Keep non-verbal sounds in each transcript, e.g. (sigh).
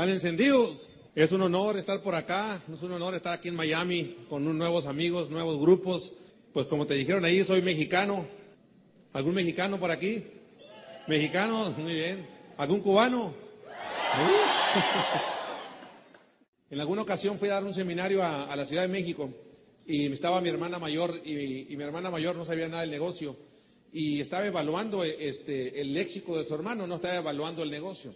¿Están encendidos? Es un honor estar por acá, es un honor estar aquí en Miami con nuevos amigos, nuevos grupos. Pues como te dijeron ahí, soy mexicano. ¿Algún mexicano por aquí? ¿Mexicanos? Muy bien. ¿Algún cubano? (laughs) en alguna ocasión fui a dar un seminario a, la Ciudad de México y estaba mi hermana mayor y, mi hermana mayor no sabía nada del negocio y estaba evaluando este, el léxico de su hermano, no estaba evaluando el negocio.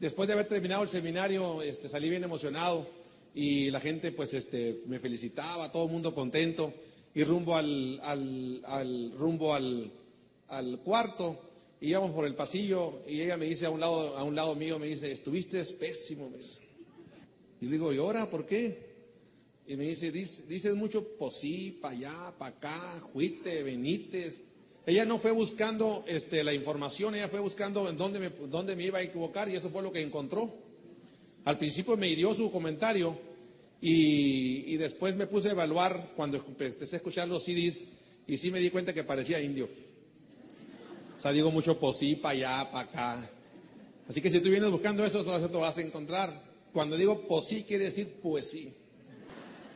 Después de haber terminado el seminario, este, salí bien emocionado y la gente pues este, me felicitaba, todo el mundo contento y rumbo al, al, rumbo al, al cuarto íbamos por el pasillo y ella me dice a un lado, a un lado mío, me dice, estuviste pésimo. Y digo, ¿y ahora por qué? Y me dice, dices mucho posí, para allá, para acá, juite, benites. Ella no fue buscando este, la información, ella fue buscando en dónde me, dónde me iba a equivocar y eso fue lo que encontró. Al principio me hirió su comentario y, y después me puse a evaluar cuando empecé a escuchar los CDs y sí me di cuenta que parecía indio. O sea, digo mucho posí, para allá, para acá. Así que si tú vienes buscando eso, eso te vas a encontrar. Cuando digo posí, quiere decir poesía.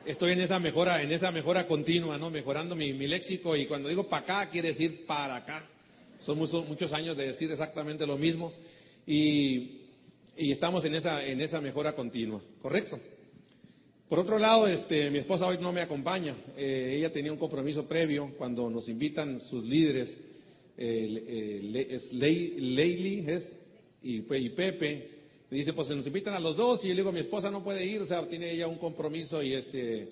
Estoy en esa mejora, en esa mejora continua, ¿no? Mejorando mi, léxico y cuando digo para acá, quiere decir para acá. Son muchos, años de decir exactamente lo mismo y, estamos en esa, en esa mejora continua, ¿correcto? Por otro lado, este, mi esposa hoy no me acompaña. Eh, ella tenía un compromiso previo cuando nos invitan sus líderes es Leili es, y, y, Pepe. Me dice, pues se nos invitan a los dos y yo le digo, mi esposa no puede ir, o sea, tiene ella un compromiso y este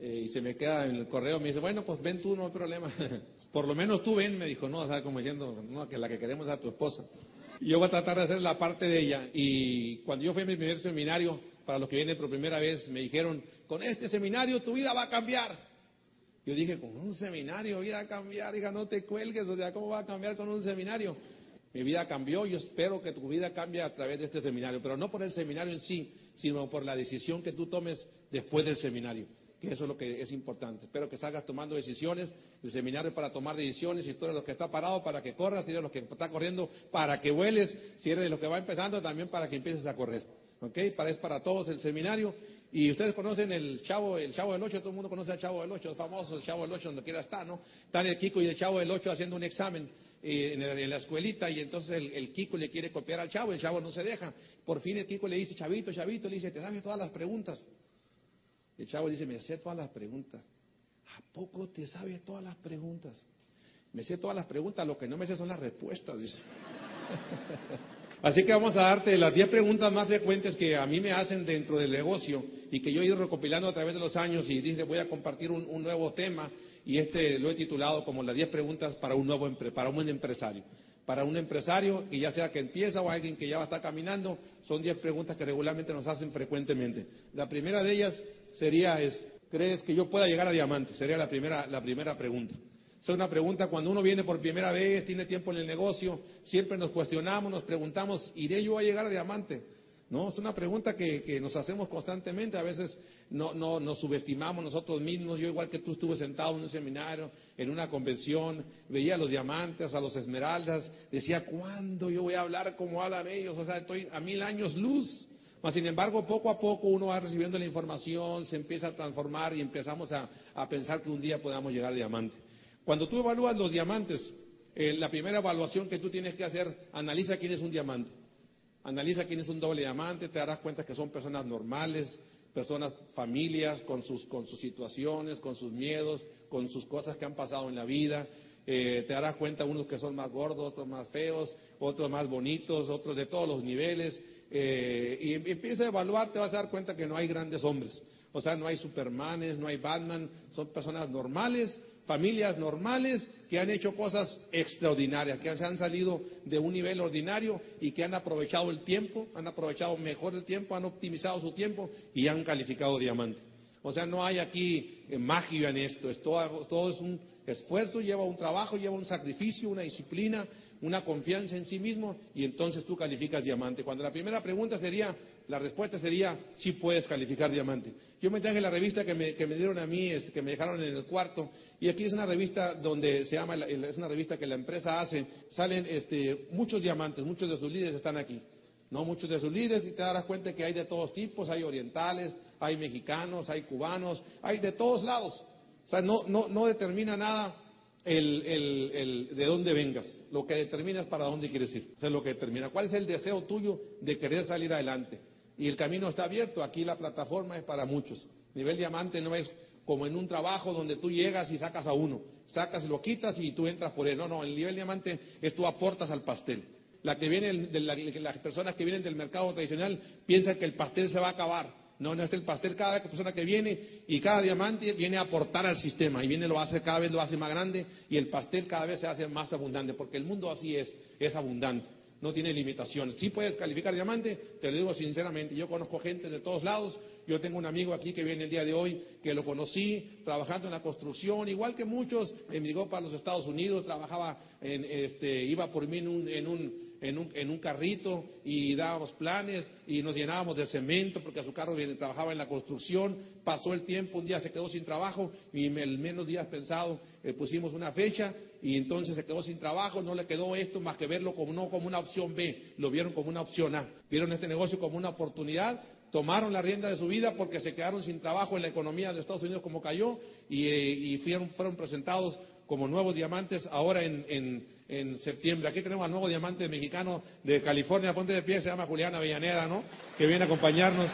eh, y se me queda en el correo. Me dice, bueno, pues ven tú, no hay problema. (laughs) Por lo menos tú ven, me dijo, no, o sea, como diciendo, no, que la que queremos es a tu esposa. Y yo voy a tratar de hacer la parte de ella. Y cuando yo fui a mi primer seminario, para los que vienen por primera vez, me dijeron, con este seminario tu vida va a cambiar. Yo dije, con un seminario, vida a cambiar, diga, no te cuelgues, o sea, ¿cómo va a cambiar con un seminario? Mi vida cambió, yo espero que tu vida cambie a través de este seminario, pero no por el seminario en sí, sino por la decisión que tú tomes después del seminario, que eso es lo que es importante. Espero que salgas tomando decisiones, el seminario para tomar decisiones, y tú eres los que está parado para que corras, si eres los que está corriendo para que vueles, si eres los que va empezando también para que empieces a correr. ¿Ok? Para, es para todos el seminario y ustedes conocen el Chavo, el Chavo del Ocho, todo el mundo conoce al Chavo del Ocho, es famoso el Chavo del Ocho donde quiera está, ¿no? Están el Kiko y el Chavo del Ocho haciendo un examen en, la escuelita y entonces el, Kiko le quiere copiar al Chavo, el Chavo no se deja. Por fin el Kiko le dice, Chavito, Chavito, le dice, te sabes todas las preguntas. El Chavo dice, me sé todas las preguntas. ¿A poco te sabes todas las preguntas? Me sé todas las preguntas, lo que no me sé son las respuestas. (laughs) Así que vamos a darte las 10 preguntas más frecuentes que a mí me hacen dentro del negocio y que yo he ido recopilando a través de los años y dice voy a compartir un, nuevo tema y este lo he titulado como las 10 preguntas para un nuevo para un empresario. Para un empresario que ya sea que empieza o alguien que ya va a estar caminando, son 10 preguntas que regularmente nos hacen frecuentemente. La primera de ellas sería es, ¿crees que yo pueda llegar a diamante? Sería la primera, la primera pregunta. Es una pregunta cuando uno viene por primera vez, tiene tiempo en el negocio, siempre nos cuestionamos, nos preguntamos, ¿iré yo a llegar a diamante? No, es una pregunta que, nos hacemos constantemente, a veces no, no, nos subestimamos nosotros mismos, yo igual que tú estuve sentado en un seminario, en una convención, veía a los diamantes, a los esmeraldas, decía, ¿cuándo yo voy a hablar como hablan ellos? O sea, estoy a mil años luz. Mas, sin embargo, poco a poco uno va recibiendo la información, se empieza a transformar y empezamos a, pensar que un día podamos llegar a diamante. Cuando tú evalúas los diamantes, eh, la primera evaluación que tú tienes que hacer, analiza quién es un diamante. Analiza quién es un doble diamante, te darás cuenta que son personas normales, personas, familias, con sus, con sus situaciones, con sus miedos, con sus cosas que han pasado en la vida. Eh, te darás cuenta unos que son más gordos, otros más feos, otros más bonitos, otros de todos los niveles. Eh, y empieza a evaluar, te vas a dar cuenta que no hay grandes hombres. O sea, no hay Supermanes, no hay Batman, son personas normales familias normales que han hecho cosas extraordinarias, que se han salido de un nivel ordinario y que han aprovechado el tiempo, han aprovechado mejor el tiempo, han optimizado su tiempo y han calificado diamante. O sea, no hay aquí eh, magia en esto, todo es un esfuerzo, lleva un trabajo, lleva un sacrificio, una disciplina, una confianza en sí mismo y entonces tú calificas diamante. Cuando la primera pregunta sería, la respuesta sería, sí puedes calificar diamante. Yo me traje la revista que me, que me dieron a mí, este, que me dejaron en el cuarto, y aquí es una revista donde se llama, es una revista que la empresa hace, salen este, muchos diamantes, muchos de sus líderes están aquí. no muchos de sus líderes, y te darás cuenta que hay de todos tipos, hay orientales, hay mexicanos, hay cubanos, hay de todos lados. O sea, no, no, no determina nada el, el, el, de dónde vengas. Lo que determina es para dónde quieres ir. O sea, lo que determina. ¿Cuál es el deseo tuyo de querer salir adelante? Y el camino está abierto. Aquí la plataforma es para muchos. Nivel diamante no es como en un trabajo donde tú llegas y sacas a uno. Sacas, lo quitas y tú entras por él. No, no, el nivel diamante es tú aportas al pastel. La que viene de la, las personas que vienen del mercado tradicional piensan que el pastel se va a acabar. No, no es el pastel cada persona que viene y cada diamante viene a aportar al sistema y viene lo hace cada vez lo hace más grande y el pastel cada vez se hace más abundante porque el mundo así es, es abundante, no tiene limitaciones. Si puedes calificar diamante, te lo digo sinceramente, yo conozco gente de todos lados, yo tengo un amigo aquí que viene el día de hoy que lo conocí trabajando en la construcción, igual que muchos, emigró para los Estados Unidos, trabajaba en, este, iba por mí en un, en un en un, en un carrito y dábamos planes y nos llenábamos de cemento porque a su carro trabajaba en la construcción. Pasó el tiempo, un día se quedó sin trabajo y el menos días pensado eh, pusimos una fecha y entonces se quedó sin trabajo. No le quedó esto más que verlo como, no como una opción B, lo vieron como una opción A. Vieron este negocio como una oportunidad tomaron la rienda de su vida porque se quedaron sin trabajo en la economía de Estados Unidos como cayó y, eh, y fueron, fueron presentados como nuevos diamantes ahora en, en, septiembre. Aquí tenemos al nuevo diamante mexicano de California, ponte de pie, se llama Juliana Avellaneda, ¿no? Que viene a acompañarnos.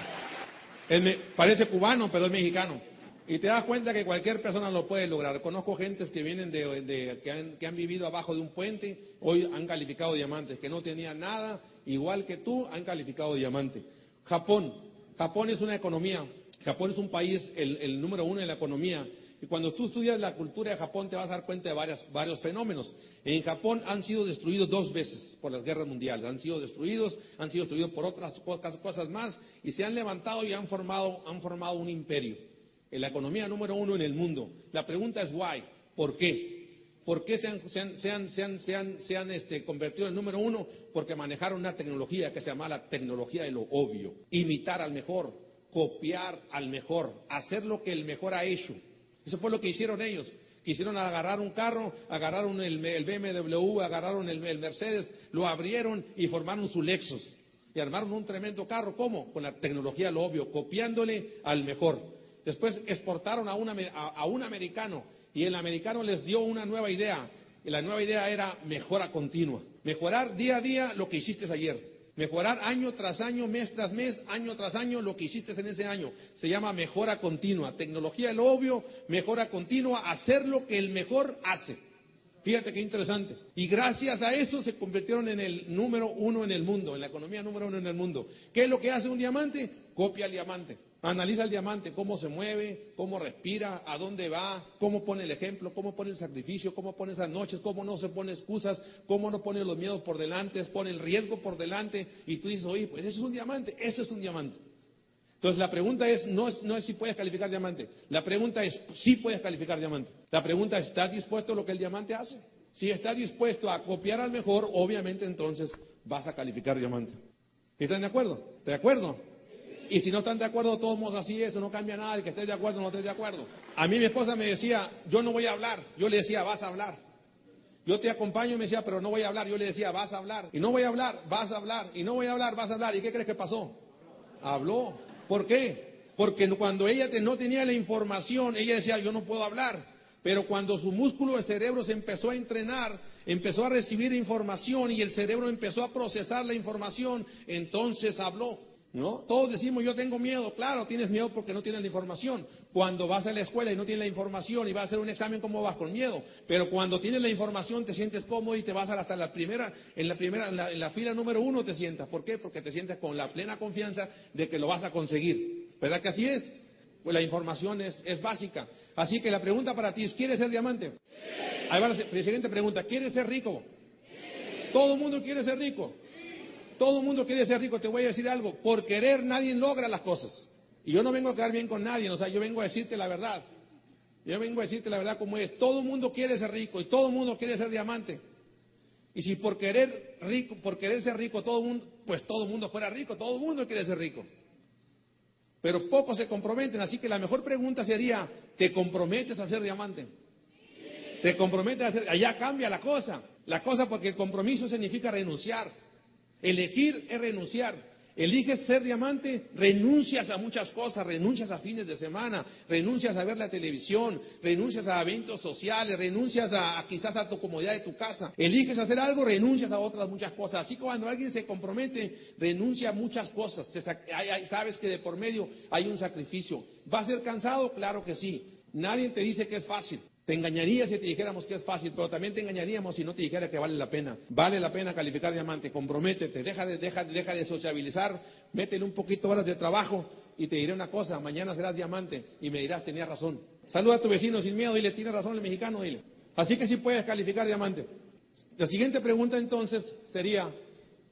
Parece cubano, pero es mexicano. Y te das cuenta que cualquier persona lo puede lograr. Conozco gentes que vienen de, que, han, que han vivido abajo de un puente, hoy han calificado diamantes, que no tenían nada, igual que tú, han calificado diamante. Japón. Japón es una economía. Japón es un país, el, el número uno en la economía y cuando tú estudias la cultura de Japón te vas a dar cuenta de varios fenómenos. En Japón han sido destruidos dos veces por las guerras mundiales. Han sido destruidos, han sido destruidos por otras cosas más y se han levantado y han formado, han formado un imperio. En la economía número uno en el mundo. La pregunta es why, ¿por qué? ¿Por qué se han, convertido en número uno? Porque manejaron una tecnología que se llama la tecnología de lo obvio. Imitar al mejor, copiar al mejor, hacer lo que el mejor ha hecho. Eso fue lo que hicieron ellos. Quisieron agarrar un carro, agarraron el, BMW, agarraron el, Mercedes, lo abrieron y formaron su Lexus. Y armaron un tremendo carro. ¿Cómo? Con la tecnología, lo obvio, copiándole al mejor. Después exportaron a un, a un americano y el americano les dio una nueva idea. Y la nueva idea era mejora continua. Mejorar día a día lo que hiciste ayer. Mejorar año tras año, mes tras mes, año tras año lo que hiciste en ese año. Se llama mejora continua. Tecnología el lo obvio, mejora continua, hacer lo que el mejor hace. Fíjate qué interesante. Y gracias a eso se convirtieron en el número uno en el mundo, en la economía número uno en el mundo. ¿Qué es lo que hace un diamante? Copia el diamante. Analiza el diamante, cómo se mueve, cómo respira, a dónde va, cómo pone el ejemplo, cómo pone el sacrificio, cómo pone esas noches, cómo no se pone excusas, cómo no pone los miedos por delante, pone el riesgo por delante y tú dices, oye, pues eso es un diamante, eso es un diamante. Entonces la pregunta es no, es, no es si puedes calificar diamante, la pregunta es si puedes calificar diamante. La pregunta es, ¿estás dispuesto a lo que el diamante hace? Si estás dispuesto a copiar al mejor, obviamente entonces vas a calificar diamante. ¿Están de acuerdo? ¿De acuerdo? Y si no están de acuerdo, todos así eso no cambia nada, el que esté de acuerdo no esté de acuerdo. A mí mi esposa me decía, yo no voy a hablar. Yo le decía, vas a hablar. Yo te acompaño y me decía, pero no voy a hablar. Yo le decía, vas a hablar. Y no voy a hablar, vas a hablar. Y no voy a hablar, vas a hablar. ¿Y qué crees que pasó? Habló. ¿Por qué? Porque cuando ella no tenía la información, ella decía, yo no puedo hablar. Pero cuando su músculo de cerebro se empezó a entrenar, empezó a recibir información y el cerebro empezó a procesar la información, entonces habló. ¿No? Todos decimos, yo tengo miedo. Claro, tienes miedo porque no tienes la información. Cuando vas a la escuela y no tienes la información y vas a hacer un examen, ¿cómo vas? Con miedo. Pero cuando tienes la información, te sientes cómodo y te vas hasta la primera, en la primera, en la, fila número uno te sientas. ¿Por qué? Porque te sientes con la plena confianza de que lo vas a conseguir. ¿Verdad que así es? Pues la información es, es básica. Así que la pregunta para ti es, ¿quieres ser diamante? Ahí va la siguiente pregunta, ¿quieres ser rico? Todo el mundo quiere ser rico. Todo el mundo quiere ser rico. Te voy a decir algo. Por querer nadie logra las cosas. Y yo no vengo a quedar bien con nadie. O sea, yo vengo a decirte la verdad. Yo vengo a decirte la verdad como es. Todo el mundo quiere ser rico y todo el mundo quiere ser diamante. Y si por querer rico, por querer ser rico todo el mundo, pues todo el mundo fuera rico, todo el mundo quiere ser rico. Pero pocos se comprometen, así que la mejor pregunta sería, ¿te comprometes a ser diamante? ¿Te comprometes a ser? Allá cambia la cosa. La cosa porque el compromiso significa renunciar. Elegir es renunciar. Eliges ser diamante, renuncias a muchas cosas, renuncias a fines de semana, renuncias a ver la televisión, renuncias a eventos sociales, renuncias a, quizás a tu comodidad de tu casa. Eliges hacer algo, renuncias a otras muchas cosas. Así que cuando alguien se compromete, renuncia a muchas cosas. sabes que de por medio hay un sacrificio. ¿Va a ser cansado? Claro que sí. Nadie te dice que es fácil. Te engañaría si te dijéramos que es fácil, pero también te engañaríamos si no te dijera que vale la pena. Vale la pena calificar diamante, comprométete, deja de, deja, deja de sociabilizar, métele un poquito horas de trabajo y te diré una cosa, mañana serás diamante y me dirás, tenía razón. Saluda a tu vecino sin miedo, dile, tiene razón el mexicano, dile. Así que sí puedes calificar diamante. La siguiente pregunta entonces sería,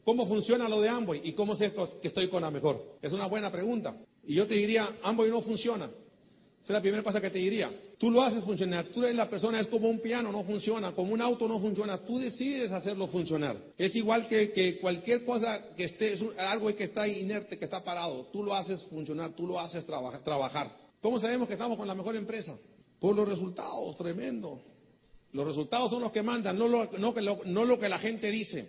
¿cómo funciona lo de Amboy y cómo sé que estoy con la mejor? Es una buena pregunta. Y yo te diría, Amboy no funciona. Esa es la primera cosa que te diría. Tú lo haces funcionar. Tú eres la persona, es como un piano, no funciona. Como un auto no funciona. Tú decides hacerlo funcionar. Es igual que, cualquier cosa que esté, es algo que está inerte, que está parado. Tú lo haces funcionar, tú lo haces trabajar. ¿Cómo sabemos que estamos con la mejor empresa? Por los resultados, tremendo. Los resultados son los que mandan, no lo, no lo que la gente dice,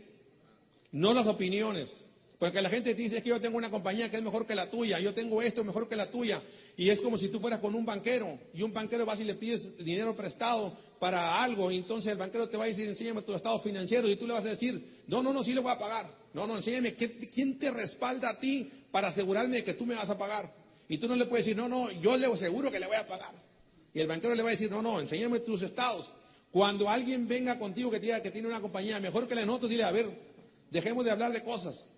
no las opiniones. Porque la gente te dice que yo tengo una compañía que es mejor que la tuya, yo tengo esto mejor que la tuya. Y es como si tú fueras con un banquero y un banquero vas y le pides dinero prestado para algo y entonces el banquero te va a decir, enséñame tu estado financiero y tú le vas a decir, no, no, no, sí le voy a pagar. No, no, enséñame quién te respalda a ti para asegurarme de que tú me vas a pagar. Y tú no le puedes decir, no, no, yo le aseguro que le voy a pagar. Y el banquero le va a decir, no, no, enséñame tus estados. Cuando alguien venga contigo que diga que tiene una compañía mejor que la de nosotros, dile, a ver, dejemos de hablar de cosas.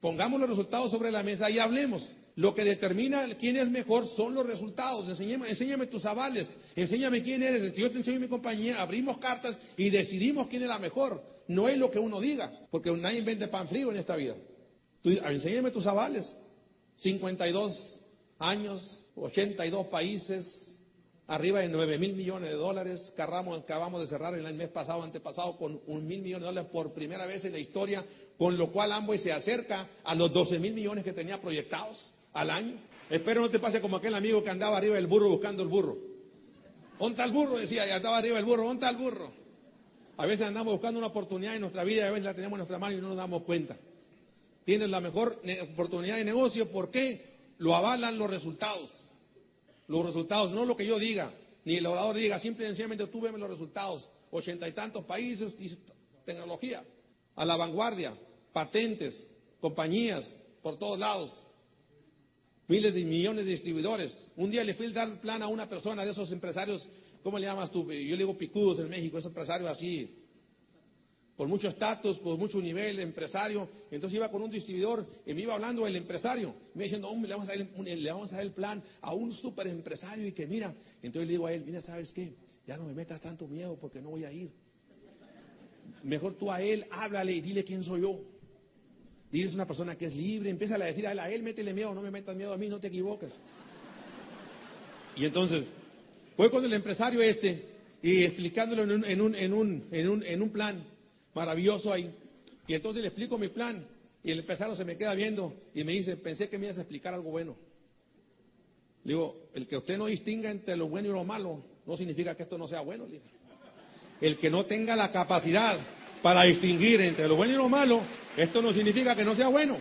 Pongamos los resultados sobre la mesa y hablemos. Lo que determina quién es mejor son los resultados. Enséñame, tus avales, enséñame quién eres. Yo te enseño mi compañía, abrimos cartas y decidimos quién es la mejor. No es lo que uno diga, porque nadie vende pan frío en esta vida. enséñame tus avales. 52 años, 82 países, arriba de 9 mil millones de dólares. acabamos de cerrar el mes pasado, antepasado, con un mil millones de dólares por primera vez en la historia, con lo cual Amboy se acerca a los 12 mil millones que tenía proyectados al año. Espero no te pase como aquel amigo que andaba arriba del burro buscando el burro. ¿Dónde el burro? Decía, ya estaba arriba el burro, ¿dónde el burro? A veces andamos buscando una oportunidad en nuestra vida y a veces la tenemos en nuestra mano y no nos damos cuenta. Tienes la mejor oportunidad de negocio, ¿por qué? Lo avalan los resultados los resultados, no lo que yo diga, ni el orador diga, simple y sencillamente tú veme los resultados. Ochenta y tantos países y tecnología, a la vanguardia, patentes, compañías por todos lados, miles de millones de distribuidores. Un día le fui a dar plan a una persona de esos empresarios, ¿cómo le llamas tú? Yo le digo picudos en México, esos empresarios así, con mucho estatus, con mucho nivel empresario. Entonces iba con un distribuidor y me iba hablando el empresario, me diciendo, hombre, le vamos a dar le vamos a dar el plan a un super empresario y que mira, entonces le digo a él, mira, ¿sabes qué? Ya no me metas tanto miedo porque no voy a ir. Mejor tú a él, háblale y dile quién soy yo. Dile es una persona que es libre, empieza a decir a él, a él métele miedo, no me metas miedo a mí, no te equivoques. Y entonces, fue con el empresario este y explicándolo en un, en un, en un, en un, en un plan maravilloso ahí. Y entonces le explico mi plan. Y el empresario se me queda viendo y me dice, pensé que me ibas a explicar algo bueno. Le digo, el que usted no distinga entre lo bueno y lo malo, no significa que esto no sea bueno. El que no tenga la capacidad para distinguir entre lo bueno y lo malo, esto no significa que no sea bueno.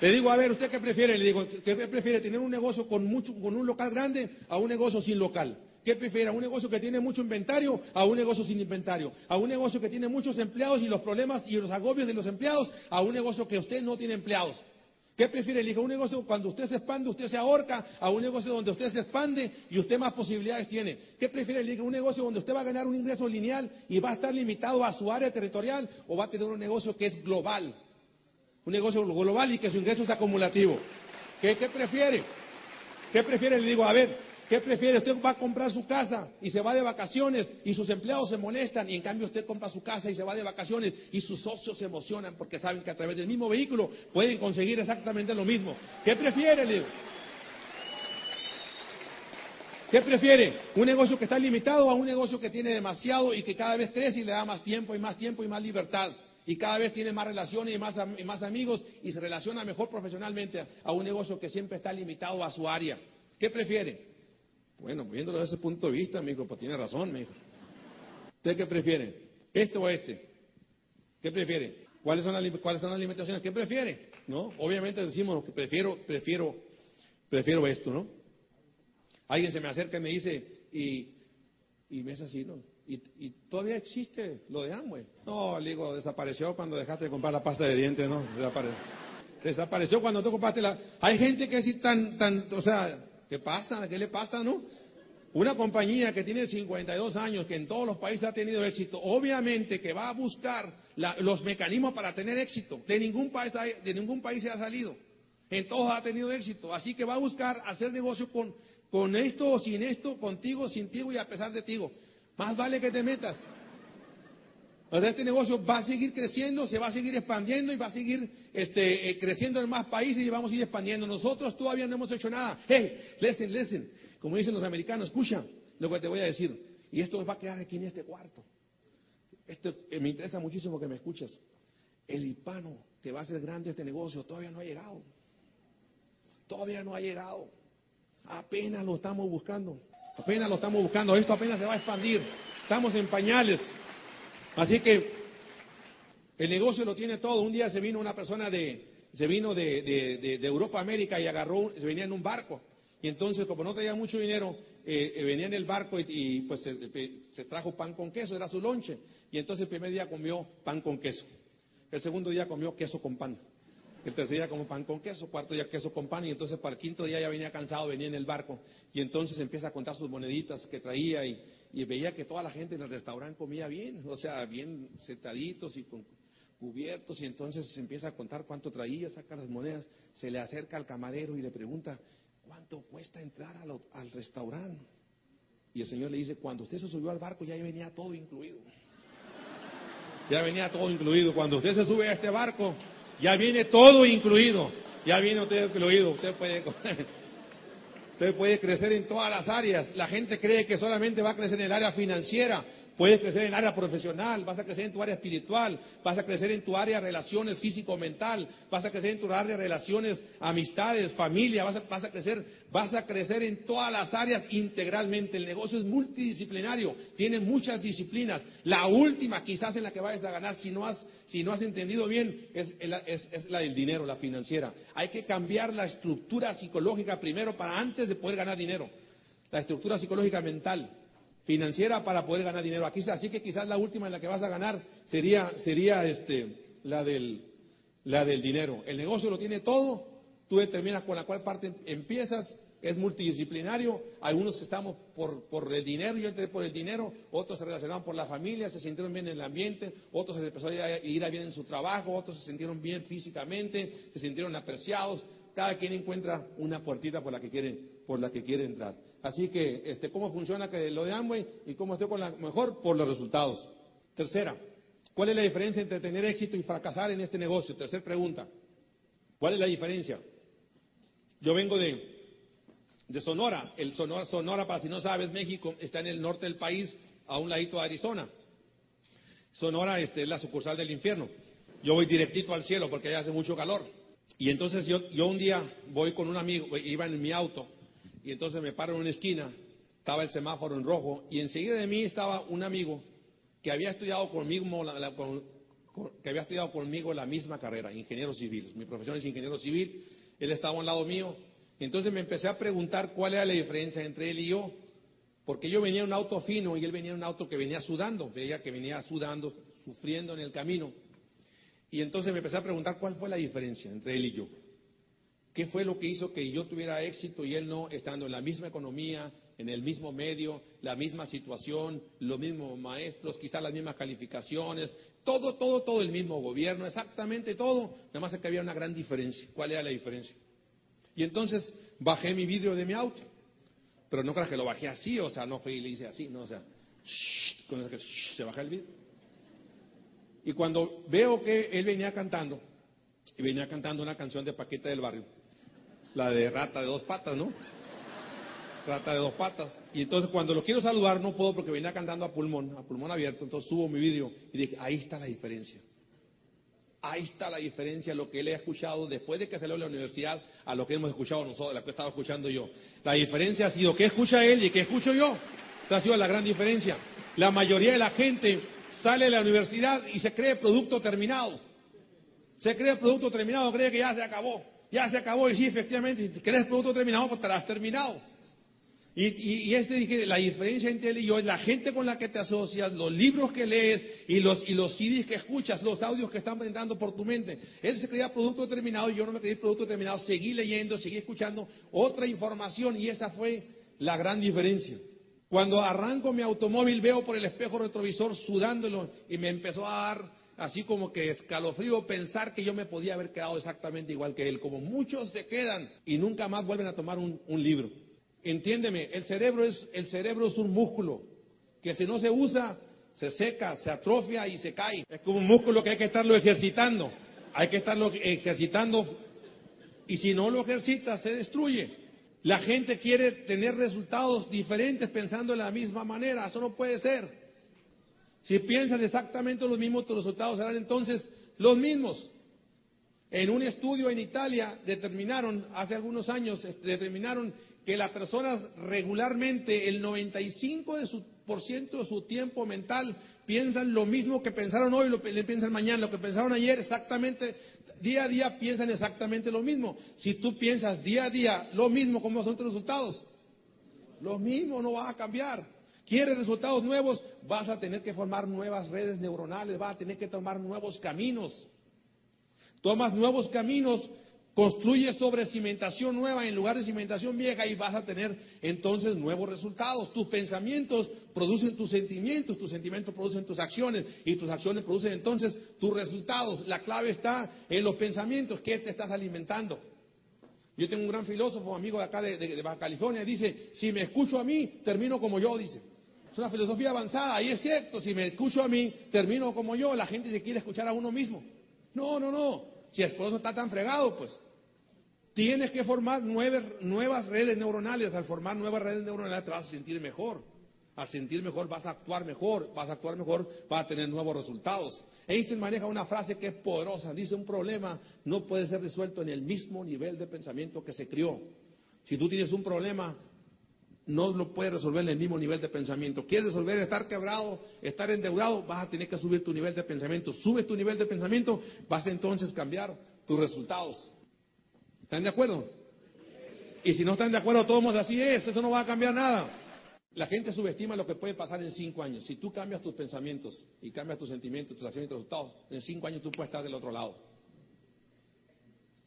Le digo, a ver, ¿usted qué prefiere? Le digo, ¿qué prefiere? ¿Tener un negocio con, mucho, con un local grande a un negocio sin local? ¿Qué prefiere? ¿A un negocio que tiene mucho inventario a un negocio sin inventario? ¿A un negocio que tiene muchos empleados y los problemas y los agobios de los empleados? ¿A un negocio que usted no tiene empleados? ¿Qué prefiere? Elige un negocio cuando usted se expande, usted se ahorca, a un negocio donde usted se expande y usted más posibilidades tiene. ¿Qué prefiere? Elige un negocio donde usted va a ganar un ingreso lineal y va a estar limitado a su área territorial o va a tener un negocio que es global. Un negocio global y que su ingreso es acumulativo. ¿Qué, qué prefiere? ¿Qué prefiere? Le digo, a ver, ¿Qué prefiere? Usted va a comprar su casa y se va de vacaciones y sus empleados se molestan y en cambio usted compra su casa y se va de vacaciones y sus socios se emocionan porque saben que a través del mismo vehículo pueden conseguir exactamente lo mismo. ¿Qué prefiere? Le ¿Qué prefiere? ¿Un negocio que está limitado a un negocio que tiene demasiado y que cada vez crece y le da más tiempo y más tiempo y más libertad? Y cada vez tiene más relaciones y más, y más amigos y se relaciona mejor profesionalmente a un negocio que siempre está limitado a su área. ¿Qué prefiere? Bueno, viéndolo desde ese punto de vista, amigo, pues tiene razón, amigo. ¿Usted qué prefiere? ¿Este o este? ¿Qué prefiere? ¿Cuáles son, las, ¿Cuáles son las limitaciones? ¿Qué prefiere? ¿No? Obviamente decimos que prefiero, prefiero, prefiero esto, ¿no? Alguien se me acerca y me dice, y, y me es así, ¿no? Y, todavía existe lo de Amway. No, le digo, desapareció cuando dejaste de comprar la pasta de dientes, ¿no? Desapareció, desapareció cuando tú compraste la... Hay gente que es tan, tan, o sea, ¿qué pasa? ¿Qué le pasa, no? Una compañía que tiene 52 años, que en todos los países ha tenido éxito, obviamente que va a buscar los mecanismos para tener éxito. De ningún país, de ningún país se ha salido. En todos ha tenido éxito. Así que va a buscar hacer negocio con, con esto o sin esto, contigo, sin ti y a pesar de ti. Más vale que te metas. Este negocio va a seguir creciendo, se va a seguir expandiendo y va a seguir este, eh, creciendo en más países y vamos a ir expandiendo. Nosotros todavía no hemos hecho nada. Hey, listen, listen. Como dicen los americanos, escucha lo que te voy a decir. Y esto va a quedar aquí en este cuarto. Esto, eh, me interesa muchísimo que me escuches. El hispano que va a ser grande este negocio todavía no ha llegado. Todavía no ha llegado. Apenas lo estamos buscando. Apenas lo estamos buscando. Esto apenas se va a expandir. Estamos en pañales. Así que el negocio lo tiene todo. Un día se vino una persona de, se vino de, Europa América y agarró, se venía en un barco y entonces, como no tenía mucho dinero, eh, eh, venía en el barco y, pues se, trajo pan con queso, era su lonche. Y entonces el primer día comió pan con queso. El segundo día comió queso con pan. El tercer día comió pan con queso, cuarto día queso con pan y entonces para el quinto día ya venía cansado, venía en el barco y entonces empieza a contar sus moneditas que traía y, y veía que toda la gente en el restaurante comía bien, o sea, bien sentaditos y con cubiertos y entonces empieza a contar cuánto traía, saca las monedas, se le acerca al camarero y le pregunta, ¿cuánto cuesta entrar al, restaurante? Y el Señor le dice, cuando usted se subió al barco ya venía todo incluido. Ya venía todo incluido. Cuando usted se sube a este barco, ya viene todo incluido. Ya viene usted incluido. Usted puede, usted puede crecer en todas las áreas. La gente cree que solamente va a crecer en el área financiera. Puedes crecer en área profesional, vas a crecer en tu área espiritual, vas a crecer en tu área de relaciones físico-mental, vas a crecer en tu área de relaciones, amistades, familia, vas a, vas a, crecer, vas a crecer en todas las áreas integralmente. El negocio es multidisciplinario, tiene muchas disciplinas. La última quizás en la que vayas a ganar, si no has, si no has entendido bien, es, es la del dinero, la financiera. Hay que cambiar la estructura psicológica primero para antes de poder ganar dinero. La estructura psicológica mental financiera para poder ganar dinero. Aquí, así que quizás la última en la que vas a ganar sería, sería este, la, del, la del dinero. El negocio lo tiene todo, tú determinas con la cual parte empiezas, es multidisciplinario, algunos estamos por, por el dinero, yo entré por el dinero, otros se relacionaron por la familia, se sintieron bien en el ambiente, otros se empezaron a ir a bien en su trabajo, otros se sintieron bien físicamente, se sintieron apreciados, cada quien encuentra una puertita por la que quiere, por la que quiere entrar. Así que, este, ¿cómo funciona que lo de Amway y cómo estoy con la mejor? Por los resultados. Tercera, ¿cuál es la diferencia entre tener éxito y fracasar en este negocio? Tercera pregunta, ¿cuál es la diferencia? Yo vengo de, Sonora. El Sonora, Sonora, para si no sabes, México está en el norte del país, a un ladito de Arizona. Sonora este, es la sucursal del infierno. Yo voy directito al cielo porque allá hace mucho calor. Y entonces yo, yo un día voy con un amigo, iba en mi auto, y entonces me paro en una esquina, estaba el semáforo en rojo, y enseguida de mí estaba un amigo que había estudiado conmigo la, que había estudiado conmigo la misma carrera, ingeniero civil. Mi profesión es ingeniero civil, él estaba al lado mío. Entonces me empecé a preguntar cuál era la diferencia entre él y yo, porque yo venía en un auto fino y él venía en un auto que venía sudando, veía que venía sudando, sufriendo en el camino. Y entonces me empecé a preguntar cuál fue la diferencia entre él y yo. ¿Qué fue lo que hizo que yo tuviera éxito y él no, estando en la misma economía, en el mismo medio, la misma situación, los mismos maestros, quizás las mismas calificaciones, todo, todo, todo el mismo gobierno, exactamente todo, nada más que había una gran diferencia. ¿Cuál era la diferencia? Y entonces bajé mi vidrio de mi auto, pero no creas que lo bajé así, o sea, no fui y le hice así, no, o sea, con eso que se baja el vidrio. Y cuando veo que él venía cantando, y venía cantando una canción de Paquita del Barrio, la de rata de dos patas, ¿no? Rata de dos patas. Y entonces cuando lo quiero saludar no puedo porque venía cantando a pulmón, a pulmón abierto, entonces subo mi vídeo y dije, ahí está la diferencia. Ahí está la diferencia, lo que él ha escuchado después de que salió de la universidad a lo que hemos escuchado nosotros, lo que he estado escuchando yo. La diferencia ha sido qué escucha él y qué escucho yo. Esa ha sido la gran diferencia. La mayoría de la gente sale de la universidad y se cree producto terminado. Se cree producto terminado, cree que ya se acabó. Ya se acabó y sí, efectivamente, si producto terminado, pues estarás terminado. Y, y, este dije, la diferencia entre él y yo es la gente con la que te asocias, los libros que lees y los, y los CDs que escuchas, los audios que están entrando por tu mente. Él se creía producto terminado y yo no me creí producto terminado. Seguí leyendo, seguí escuchando otra información y esa fue la gran diferencia. Cuando arranco mi automóvil veo por el espejo retrovisor sudándolo y me empezó a dar así como que escalofrío pensar que yo me podía haber quedado exactamente igual que él, como muchos se quedan y nunca más vuelven a tomar un, libro. Entiéndeme, el cerebro es, el cerebro es un músculo que si no se usa, se seca, se atrofia y se cae. Es como un músculo que hay que estarlo ejercitando. Hay que estarlo ejercitando y si no lo ejercita, se destruye. La gente quiere tener resultados diferentes pensando de la misma manera. Eso no puede ser. Si piensas exactamente lo mismo, tus resultados serán entonces los mismos. En un estudio en Italia determinaron, hace algunos años, determinaron que las personas regularmente, el 95% de su, por ciento de su tiempo mental, piensan lo mismo que pensaron hoy, lo que piensan mañana, lo que pensaron ayer, exactamente, día a día piensan exactamente lo mismo. Si tú piensas día a día lo mismo, ¿cómo son tus resultados? Lo mismo, no va a cambiar. ¿Quieres resultados nuevos? Vas a tener que formar nuevas redes neuronales, vas a tener que tomar nuevos caminos. Tomas nuevos caminos Construye sobre cimentación nueva en lugar de cimentación vieja y vas a tener entonces nuevos resultados. Tus pensamientos producen tus sentimientos, tus sentimientos producen tus acciones y tus acciones producen entonces tus resultados. La clave está en los pensamientos que te estás alimentando. Yo tengo un gran filósofo, amigo de acá de, Baja California, dice, si me escucho a mí, termino como yo, dice. Es una filosofía avanzada, y es cierto, si me escucho a mí, termino como yo, la gente se quiere escuchar a uno mismo. No, no, no, si el esposo está tan fregado, pues tienes que formar nuevas, nuevas redes neuronales. Al formar nuevas redes neuronales te vas a sentir mejor. Al sentir mejor vas a actuar mejor. Vas a actuar mejor, vas a tener nuevos resultados. Einstein maneja una frase que es poderosa. Dice, un problema no puede ser resuelto en el mismo nivel de pensamiento que se crió. Si tú tienes un problema, no lo puedes resolver en el mismo nivel de pensamiento. ¿Quieres resolver estar quebrado, estar endeudado? Vas a tener que subir tu nivel de pensamiento. Subes tu nivel de pensamiento, vas a entonces cambiar tus resultados. ¿Están de acuerdo? Y si no están de acuerdo, todos así es, eso no va a cambiar nada. La gente subestima lo que puede pasar en cinco años. Si tú cambias tus pensamientos y cambias tus sentimientos, tus acciones y tus resultados, en cinco años tú puedes estar del otro lado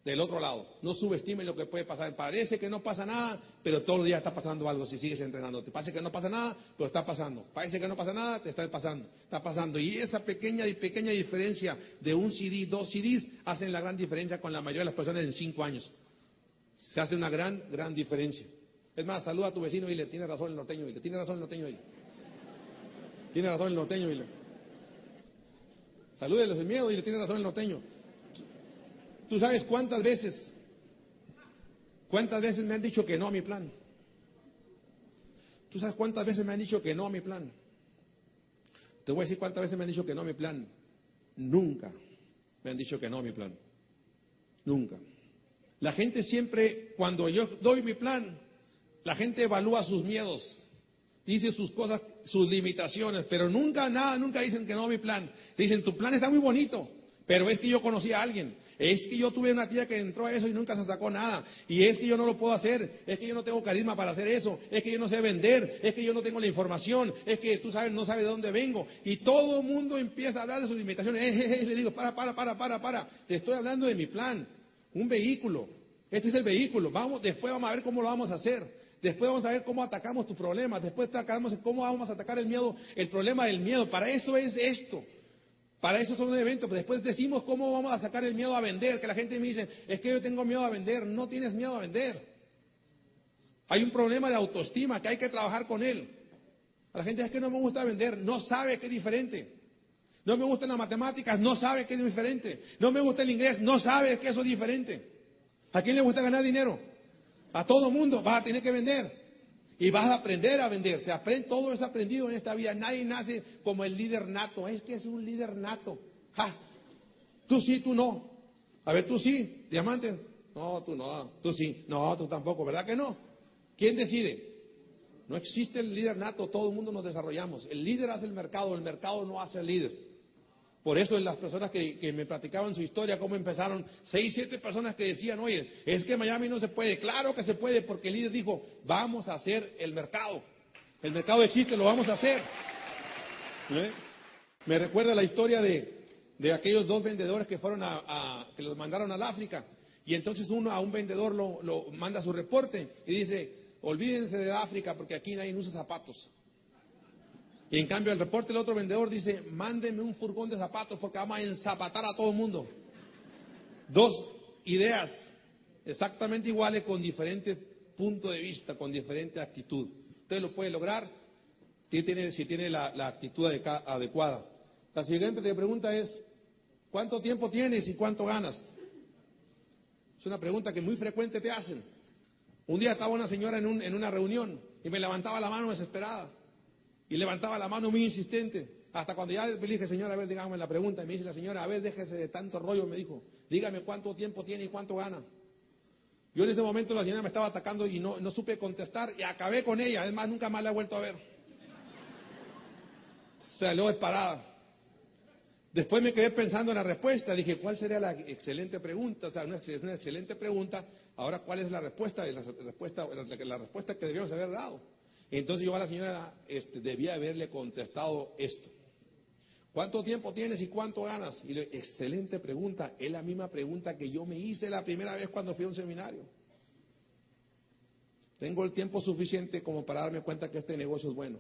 del otro lado. No subestimen lo que puede pasar. Parece que no pasa nada, pero todos los días está pasando algo si sigues entrenando. Te parece que no pasa nada, pero está pasando. Parece que no pasa nada, te está pasando. Está pasando. Y esa pequeña y pequeña diferencia de un CD, dos CDs, hacen la gran diferencia con la mayoría de las personas en cinco años. Se hace una gran, gran diferencia. Es más, saluda a tu vecino y le tiene razón el norteño, y le tiene razón el norteño, y tiene razón el norteño, y le salúdele sin miedo y le tiene razón el norteño. ¿Tú sabes cuántas veces, cuántas veces me han dicho que no a mi plan? ¿Tú sabes cuántas veces me han dicho que no a mi plan? Te voy a decir cuántas veces me han dicho que no a mi plan. Nunca me han dicho que no a mi plan. Nunca. La gente siempre, cuando yo doy mi plan, la gente evalúa sus miedos, dice sus cosas, sus limitaciones, pero nunca, nada, nunca dicen que no a mi plan. Dicen, tu plan está muy bonito, pero es que yo conocí a alguien, es que yo tuve una tía que entró a eso y nunca se sacó nada. Y es que yo no lo puedo hacer. Es que yo no tengo carisma para hacer eso. Es que yo no sé vender. Es que yo no tengo la información. Es que tú sabes, no sabes de dónde vengo. Y todo el mundo empieza a hablar de sus limitaciones. (laughs) Eh, eh, le digo, para, para, para, para, para. Te estoy hablando de mi plan. Un vehículo. Este es el vehículo. Vamos, después vamos a ver cómo lo vamos a hacer. Después vamos a ver cómo atacamos tus problemas. Después atacamos cómo vamos a atacar el miedo, el problema del miedo. Para eso es esto. Para eso son eventos, pero después decimos cómo vamos a sacar el miedo a vender, que la gente me dice, es que yo tengo miedo a vender, no tienes miedo a vender. Hay un problema de autoestima que hay que trabajar con él. A la gente es que no me gusta vender, no sabe que es diferente. No me gustan las matemáticas, no sabe que es diferente. No me gusta el inglés, no sabe que eso es diferente. ¿A quién le gusta ganar dinero? A todo mundo, vas a tener que vender. Y vas a aprender a vender. Se aprende, todo es aprendido en esta vida. Nadie nace como el líder nato. Es que es un líder nato. Tú sí, tú no. A ver, tú sí, diamante. No, tú no. Tú sí. No, tú tampoco. ¿Verdad que no? ¿Quién decide? No existe el líder nato. Todo el mundo nos desarrollamos. El líder hace el mercado. El mercado no hace el líder. Por eso las personas que, me platicaban su historia, cómo empezaron, seis, siete personas que decían, oye, es que Miami no se puede. Claro que se puede, porque el líder dijo, vamos a hacer el mercado. El mercado existe, lo vamos a hacer. ¿Eh? Me recuerda la historia de, de aquellos dos vendedores que fueron a, que los mandaron al África. Y entonces uno a un vendedor lo, lo manda su reporte y dice, olvídense de África porque aquí nadie usa zapatos. Y en cambio el reporte del otro vendedor dice, mándeme un furgón de zapatos porque vamos a enzapatar a todo el mundo. Dos ideas exactamente iguales con diferente punto de vista, con diferente actitud. Usted lo puede lograr si tiene, si tiene la, actitud adecuada. La siguiente pregunta es, ¿cuánto tiempo tienes y cuánto ganas? Es una pregunta que muy frecuente te hacen. Un día estaba una señora en una reunión y me levantaba la mano desesperada. Y levantaba la mano muy insistente. Hasta cuando ya le dije, señora, a ver, dígame la pregunta. Y me dice la señora, a ver, déjese de tanto rollo. Me dijo, dígame cuánto tiempo tiene y cuánto gana. Yo en ese momento la señora me estaba atacando y no, no supe contestar y acabé con ella. Además, nunca más la he vuelto a ver. (laughs) Salió disparada. Después me quedé pensando en la respuesta. Dije, ¿cuál sería la excelente pregunta? O sea, es una excelente pregunta. Ahora, ¿cuál es la respuesta? La respuesta, la respuesta que debíamos haber dado. Entonces yo a la señora este, debía haberle contestado esto. ¿Cuánto tiempo tienes y cuánto ganas? Y le, excelente pregunta. Es la misma pregunta que yo me hice la primera vez cuando fui a un seminario. Tengo el tiempo suficiente como para darme cuenta que este negocio es bueno.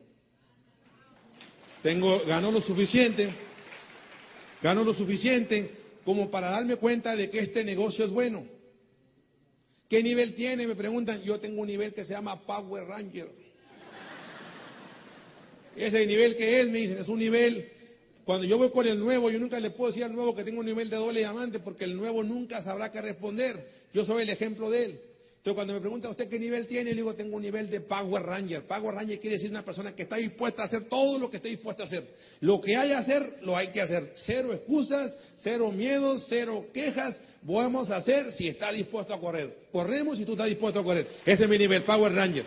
Tengo, gano lo suficiente Gano lo suficiente como para darme cuenta de que este negocio es bueno. ¿Qué nivel tiene? Me preguntan. Yo tengo un nivel que se llama Power Ranger. Ese nivel que es, me dicen, es un nivel. Cuando yo voy con el nuevo, yo nunca le puedo decir al nuevo que tengo un nivel de doble diamante porque el nuevo nunca sabrá qué responder. Yo soy el ejemplo de él. Entonces, cuando me pregunta usted qué nivel tiene, le digo, tengo un nivel de Power Ranger. Power Ranger quiere decir una persona que está dispuesta a hacer todo lo que esté dispuesta a hacer. Lo que hay que hacer, lo hay que hacer. Cero excusas, cero miedos, cero quejas. Vamos a hacer si está dispuesto a correr. Corremos si tú estás dispuesto a correr. Ese es mi nivel, Power Ranger.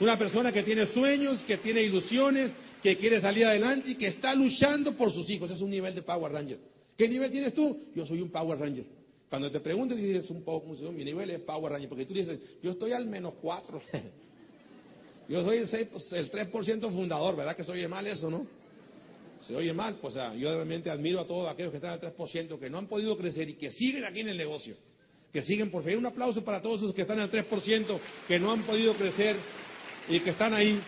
Una persona que tiene sueños, que tiene ilusiones, que quiere salir adelante y que está luchando por sus hijos. Es un nivel de Power Ranger. ¿Qué nivel tienes tú? Yo soy un Power Ranger. Cuando te preguntes y dices un poco, mi nivel es Power Ranger, porque tú dices, yo estoy al menos cuatro. (laughs) yo soy el, 6, pues, el 3% fundador, ¿verdad que se oye mal eso, no? Se oye mal, pues o sea, yo realmente admiro a todos aquellos que están al 3%, que no han podido crecer y que siguen aquí en el negocio. Que siguen, por favor. Un aplauso para todos esos que están al 3%, que no han podido crecer y que están ahí.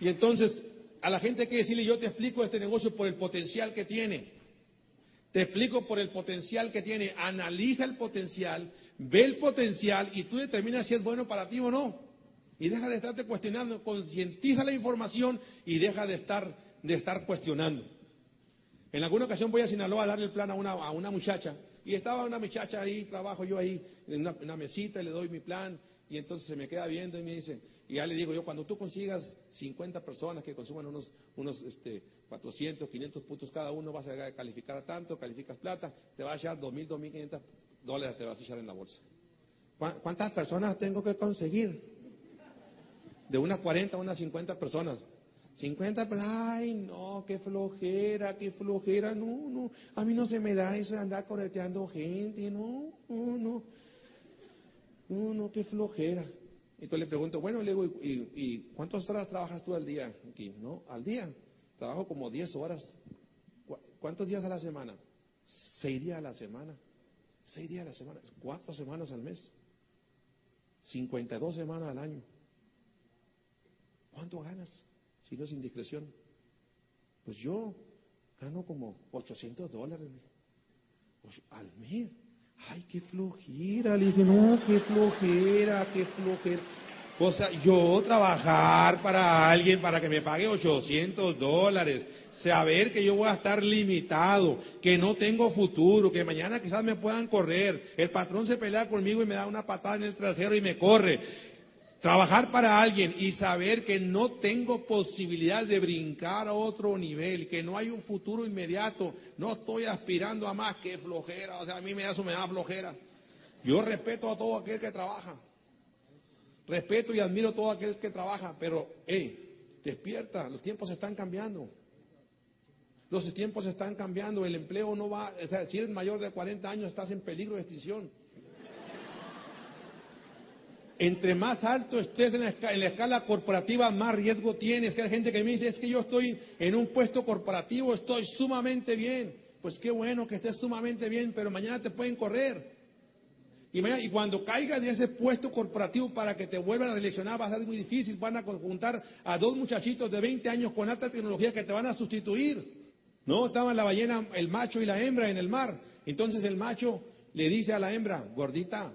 Y entonces, a la gente hay que decirle, yo te explico este negocio por el potencial que tiene. Te explico por el potencial que tiene. Analiza el potencial, ve el potencial y tú determinas si es bueno para ti o no. Y deja de estarte cuestionando, concientiza la información y deja de estar, de estar cuestionando. En alguna ocasión voy a Sinaloa a darle el plan a una, a una muchacha y estaba una muchacha ahí, trabajo yo ahí en una, una mesita, le doy mi plan y entonces se me queda viendo y me dice, y ya le digo yo, cuando tú consigas 50 personas que consuman unos, unos este, 400, 500 puntos cada uno, vas a calificar a tanto, calificas plata, te va a echar 2.000, 2.500 dólares, te vas a echar en la bolsa. ¿Cuántas personas tengo que conseguir? De unas 40 a unas 50 personas. 50, ay, no, qué flojera, qué flojera, no, no, a mí no se me da eso de andar correteando gente, no, no, no. No, no, qué flojera. Entonces le pregunto, bueno, le digo, ¿y, cuántas horas trabajas tú al día aquí? No, al día. Trabajo como 10 horas. ¿Cuántos días a la semana? Seis días a la semana. Seis días a la semana. Cuatro semanas al mes. 52 semanas al año. ¿Cuánto ganas? Si no es indiscreción. Pues yo gano como 800 dólares pues, al mes. Ay, qué flojera. Le dije, no, qué flojera, qué flojera. O sea, yo trabajar para alguien para que me pague 800 dólares, saber que yo voy a estar limitado, que no tengo futuro, que mañana quizás me puedan correr, el patrón se pelea conmigo y me da una patada en el trasero y me corre. Trabajar para alguien y saber que no tengo posibilidad de brincar a otro nivel, que no hay un futuro inmediato, no estoy aspirando a más que flojera, o sea, a mí me da eso me da flojera. Yo respeto a todo aquel que trabaja, respeto y admiro a todo aquel que trabaja, pero, hey, despierta, los tiempos están cambiando. Los tiempos están cambiando, el empleo no va, o sea, si eres mayor de 40 años estás en peligro de extinción. Entre más alto estés en la, escala, corporativa, más riesgo tienes. Que hay gente que me dice, es que yo estoy en un puesto corporativo, estoy sumamente bien. Pues qué bueno que estés sumamente bien, pero mañana te pueden correr. Y cuando caigas de ese puesto corporativo para que te vuelvan a seleccionar va a ser muy difícil. Van a conjuntar a dos muchachitos de 20 años con alta tecnología que te van a sustituir. No, estaban la ballena, el macho y la hembra en el mar. Entonces el macho le dice a la hembra, gordita.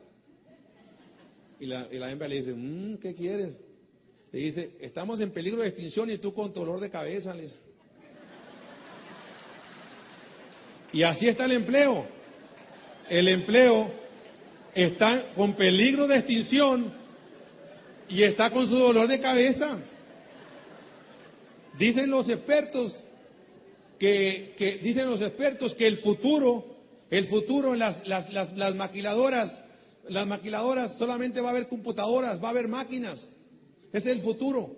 Y la, hembra le dice, mmm, ¿qué quieres? Le dice, estamos en peligro de extinción y tú con dolor de cabeza. Y así está el empleo. El empleo está con peligro de extinción y está con su dolor de cabeza. Dicen los expertos que, dicen los expertos que el futuro, el futuro en las, las, las, maquiladoras, las maquiladoras solamente va a haber computadoras, va a haber máquinas. Ese es el futuro.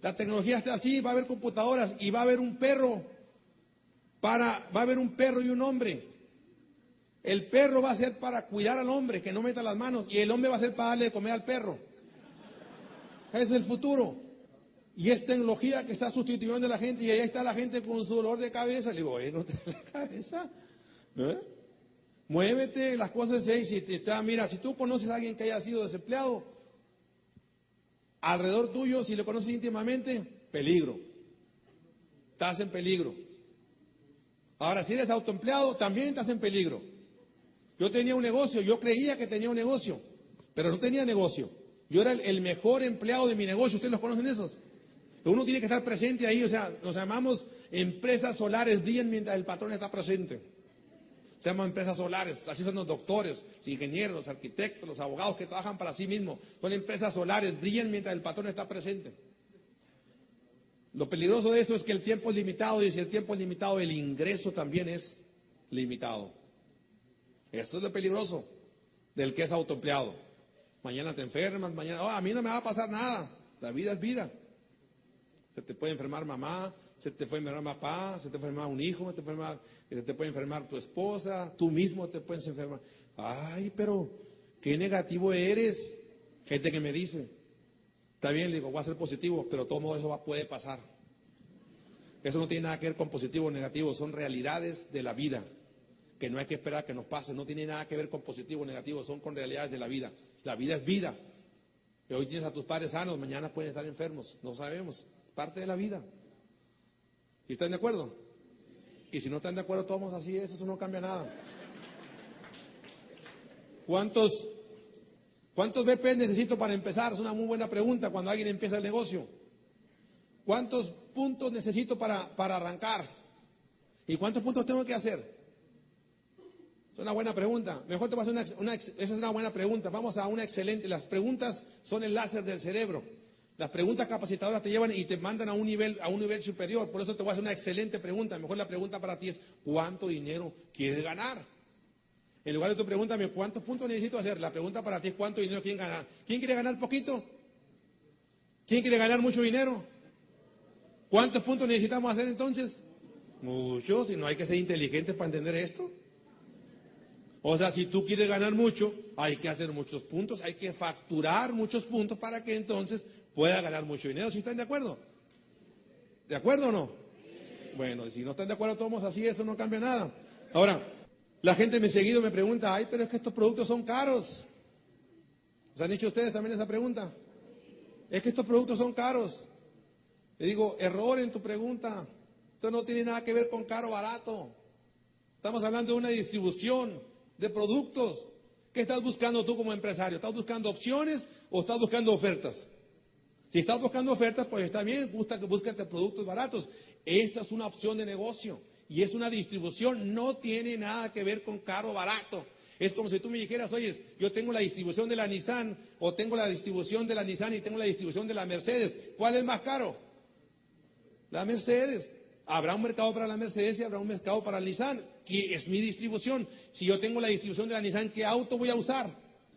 La tecnología está así, va a haber computadoras y va a haber un perro para, va a haber un perro y un hombre. El perro va a ser para cuidar al hombre, que no meta las manos, y el hombre va a ser para darle de comer al perro. Es el futuro. Y es tecnología que está sustituyendo a la gente y ahí está la gente con su dolor de cabeza. Le digo. ¿No te (laughs) la cabeza? Muévete, las cosas se si te, mira, si tú conoces a alguien que haya sido desempleado, alrededor tuyo, si le conoces íntimamente, peligro. Estás en peligro. Ahora, si eres autoempleado, también estás en peligro. Yo tenía un negocio, yo creía que tenía un negocio, pero no tenía negocio. Yo era el, mejor empleado de mi negocio. ¿Ustedes los conocen esos? Uno tiene que estar presente ahí, o sea, nos llamamos empresas solares, brillan mientras el patrón está presente. Se llaman empresas solares, así son los doctores, los ingenieros, los arquitectos, los abogados que trabajan para sí mismos. Son empresas solares, brillan mientras el patrón está presente. Lo peligroso de esto es que el tiempo es limitado y si el tiempo es limitado, el ingreso también es limitado. Esto es lo peligroso del que es autoempleado. Mañana te enfermas, mañana, oh, a mí no me va a pasar nada. La vida es vida. Se te puede enfermar mamá, se te puede enfermar papá, se te puede enfermar un hijo, se te puede enfermar, se te puede enfermar tu esposa, tú mismo te puedes enfermar. Ay, pero qué negativo eres. Gente que me dice, está bien, le digo, voy a ser positivo, pero todo eso va, puede pasar. Eso no tiene nada que ver con positivo o negativo, son realidades de la vida, que no hay que esperar que nos pasen, no tiene nada que ver con positivo o negativo, son con realidades de la vida. La vida es vida. Y hoy tienes a tus padres sanos, mañana pueden estar enfermos, no sabemos parte de la vida. ¿Y están de acuerdo? Y si no están de acuerdo, todos así, eso no cambia nada. ¿Cuántos, ¿Cuántos BP necesito para empezar? Es una muy buena pregunta cuando alguien empieza el negocio. ¿Cuántos puntos necesito para, para arrancar? ¿Y cuántos puntos tengo que hacer? Es una buena pregunta. Mejor te voy a hacer una, una, esa es una buena pregunta. Vamos a una excelente. Las preguntas son el láser del cerebro. Las preguntas capacitadoras te llevan y te mandan a un nivel, a un nivel superior. Por eso te voy a hacer una excelente pregunta. Mejor la pregunta para ti es ¿cuánto dinero quieres ganar? En lugar de tu pregúntame ¿cuántos puntos necesito hacer? La pregunta para ti es ¿cuánto dinero quieren ganar? ¿Quién quiere ganar poquito? ¿Quién quiere ganar mucho dinero? ¿Cuántos puntos necesitamos hacer entonces? Muchos, y no hay que ser inteligentes para entender esto. O sea, si tú quieres ganar mucho, hay que hacer muchos puntos, hay que facturar muchos puntos para que entonces pueda ganar mucho dinero. ¿Si están de acuerdo? ¿De acuerdo o no? Bueno, si no están de acuerdo todos así, eso no cambia nada. Ahora, la gente me seguido me pregunta, ay, pero es que estos productos son caros. ¿Se han dicho ustedes también esa pregunta? Es que estos productos son caros. Le digo, error en tu pregunta. Esto no tiene nada que ver con caro o barato. Estamos hablando de una distribución de productos. ¿Qué estás buscando tú como empresario? ¿Estás buscando opciones o estás buscando ofertas? Si estás buscando ofertas, pues está bien, búscate productos baratos. Esta es una opción de negocio y es una distribución, no tiene nada que ver con caro o barato. Es como si tú me dijeras, oye, yo tengo la distribución de la Nissan o tengo la distribución de la Nissan y tengo la distribución de la Mercedes. ¿Cuál es más caro? La Mercedes. Habrá un mercado para la Mercedes y habrá un mercado para la Nissan, que es mi distribución. Si yo tengo la distribución de la Nissan, ¿qué auto voy a usar?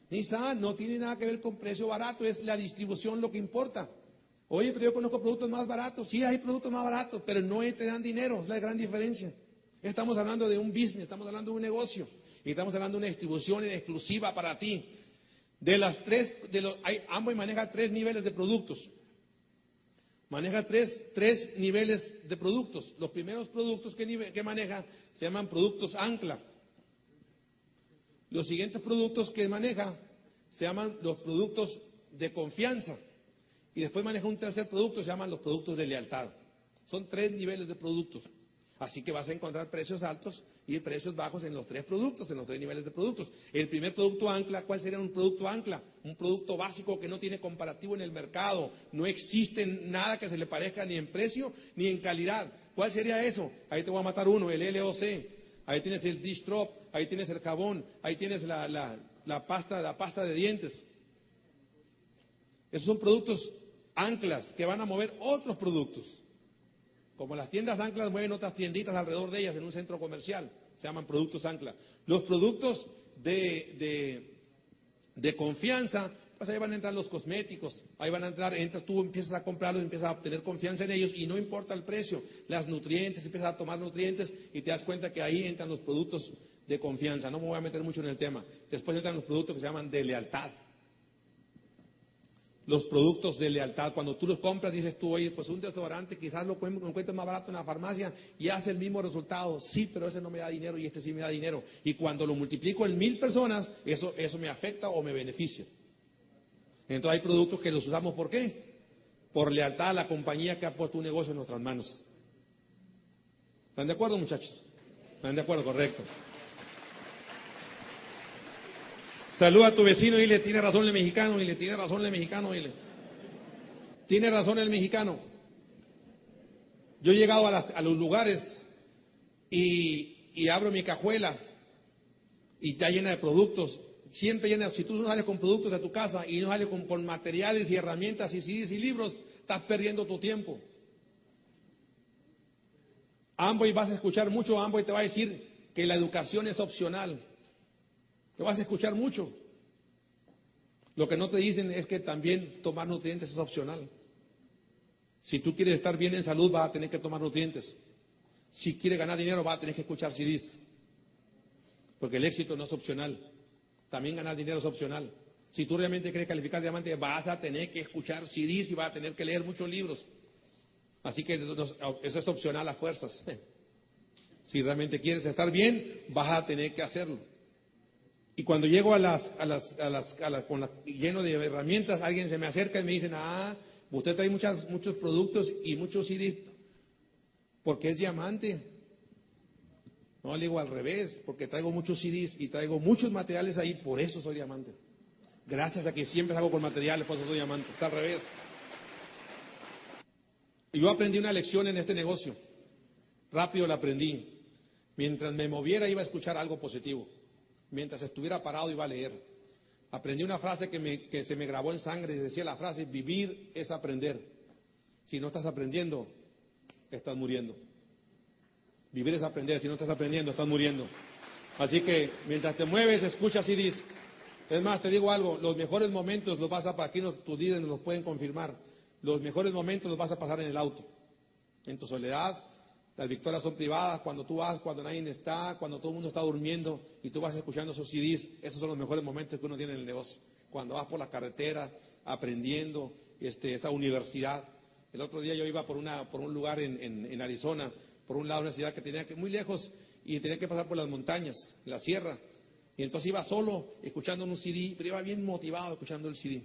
Nissan no tiene nada que ver con precio barato, es la distribución lo que importa. Oye, pero yo conozco productos más baratos. Sí, hay productos más baratos, pero no te dan dinero. Es la gran diferencia. Estamos hablando de un business, estamos hablando de un negocio. Y estamos hablando de una distribución en exclusiva para ti. De las tres, de los, hay, Amway maneja tres niveles de productos. Maneja tres, tres niveles de productos. Los primeros productos que, que maneja se llaman productos ancla. Los siguientes productos que maneja se llaman los productos de confianza. Y después maneja un tercer producto, se llaman los productos de lealtad. Son tres niveles de productos. Así que vas a encontrar precios altos y precios bajos en los tres productos, en los tres niveles de productos. El primer producto ancla, ¿cuál sería un producto ancla? Un producto básico que no tiene comparativo en el mercado. No existe nada que se le parezca ni en precio ni en calidad. ¿Cuál sería eso? Ahí te voy a matar uno, el LOC. Ahí tienes el Distrop, ahí tienes el jabón, ahí tienes la, la, pasta, la pasta de dientes. Esos son productos anclas que van a mover otros productos. Como las tiendas anclas mueven otras tienditas alrededor de ellas en un centro comercial, se llaman productos ancla. Los productos de, de, confianza, pues ahí van a entrar los cosméticos, ahí van a entrar, entras tú, empiezas a comprarlos, empiezas a obtener confianza en ellos y no importa el precio, las nutrientes, empiezas a tomar nutrientes y te das cuenta que ahí entran los productos de confianza. No me voy a meter mucho en el tema. Después entran los productos que se llaman de lealtad los productos de lealtad. Cuando tú los compras, dices tú, oye, pues un desodorante quizás lo encuentres más barato en la farmacia y hace el mismo resultado. Sí, pero ese no me da dinero y este sí me da dinero. Y cuando lo multiplico en mil personas, eso, eso me afecta o me beneficia. Entonces hay productos que los usamos ¿por qué? Por lealtad a la compañía que ha puesto un negocio en nuestras manos. ¿Están de acuerdo, muchachos? ¿Están de acuerdo? Correcto. Saluda a tu vecino y dile, tiene razón el mexicano, y le tiene razón el mexicano, dile. Tiene razón el mexicano. Yo he llegado a, los lugares y, abro mi cajuela y está llena de productos. Siempre llena, si tú no sales con productos de tu casa y no sales con, materiales y herramientas y CDs y libros, estás perdiendo tu tiempo. y vas a escuchar mucho, y te va a decir que la educación es opcional. Te vas a escuchar mucho. Lo que no te dicen es que también tomar nutrientes es opcional. Si tú quieres estar bien en salud, vas a tener que tomar nutrientes. Si quieres ganar dinero, vas a tener que escuchar CDs. Porque el éxito no es opcional. También ganar dinero es opcional. Si tú realmente quieres calificar diamante, vas a tener que escuchar CDs y vas a tener que leer muchos libros. Así que eso es opcional a fuerzas. (laughs) Si realmente quieres estar bien, vas a tener que hacerlo. Y cuando llego a las, a las, a las, a las con lleno de herramientas, alguien se me acerca y me dice, ah, usted trae muchas, muchos productos y muchos CDs porque es diamante. No, le digo al revés, porque traigo muchos CDs y traigo muchos materiales ahí, por eso soy diamante. Gracias a que siempre hago con materiales, por eso soy diamante. Está al revés. Yo aprendí una lección en este negocio. Rápido la aprendí. Mientras me moviera iba a escuchar algo positivo mientras estuviera parado iba a leer. Aprendí una frase que, se me grabó en sangre y decía la frase, vivir es aprender. Si no estás aprendiendo, estás muriendo. Vivir es aprender, si no estás aprendiendo, estás muriendo. Así que mientras te mueves, escuchas y dices. Es más, te digo algo, los mejores momentos los vas a, aquí tus líderes nos los pueden confirmar, los mejores momentos los vas a pasar en el auto, en tu soledad, las victorias son privadas, cuando tú vas, cuando nadie está, cuando todo el mundo está durmiendo y tú vas escuchando esos CDs, esos son los mejores momentos que uno tiene en el negocio. Cuando vas por la carretera, aprendiendo, este, esta universidad. El otro día yo iba por, una, por un lugar en, Arizona, por un lado una ciudad que tenía que, muy lejos y tenía que pasar por las montañas, la sierra. Y entonces iba solo escuchando un CD, pero iba bien motivado escuchando el CD.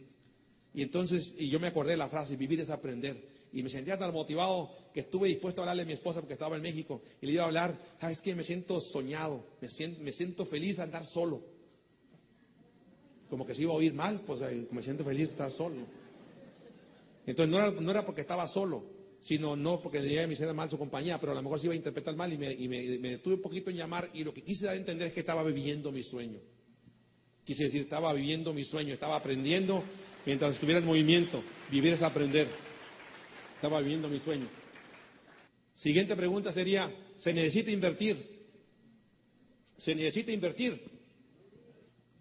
Y entonces, y yo me acordé de la frase, vivir es aprender y me sentía tan motivado que estuve dispuesto a hablarle a mi esposa porque estaba en México y le iba a hablar, sabes que me siento soñado, me siento, me siento feliz de andar solo. Como que se iba a oír mal, pues me siento feliz de estar solo. Entonces no era, no era porque estaba solo, sino no porque debía me hiciera mal su compañía, pero a lo mejor se iba a interpretar mal y, me, y me, me, detuve un poquito en llamar y lo que quise dar a entender es que estaba viviendo mi sueño. Quise decir, estaba viviendo mi sueño, estaba aprendiendo mientras estuviera en movimiento. Vivir es aprender. Estaba viviendo mi sueño. Siguiente pregunta sería, ¿se necesita invertir? ¿Se necesita invertir?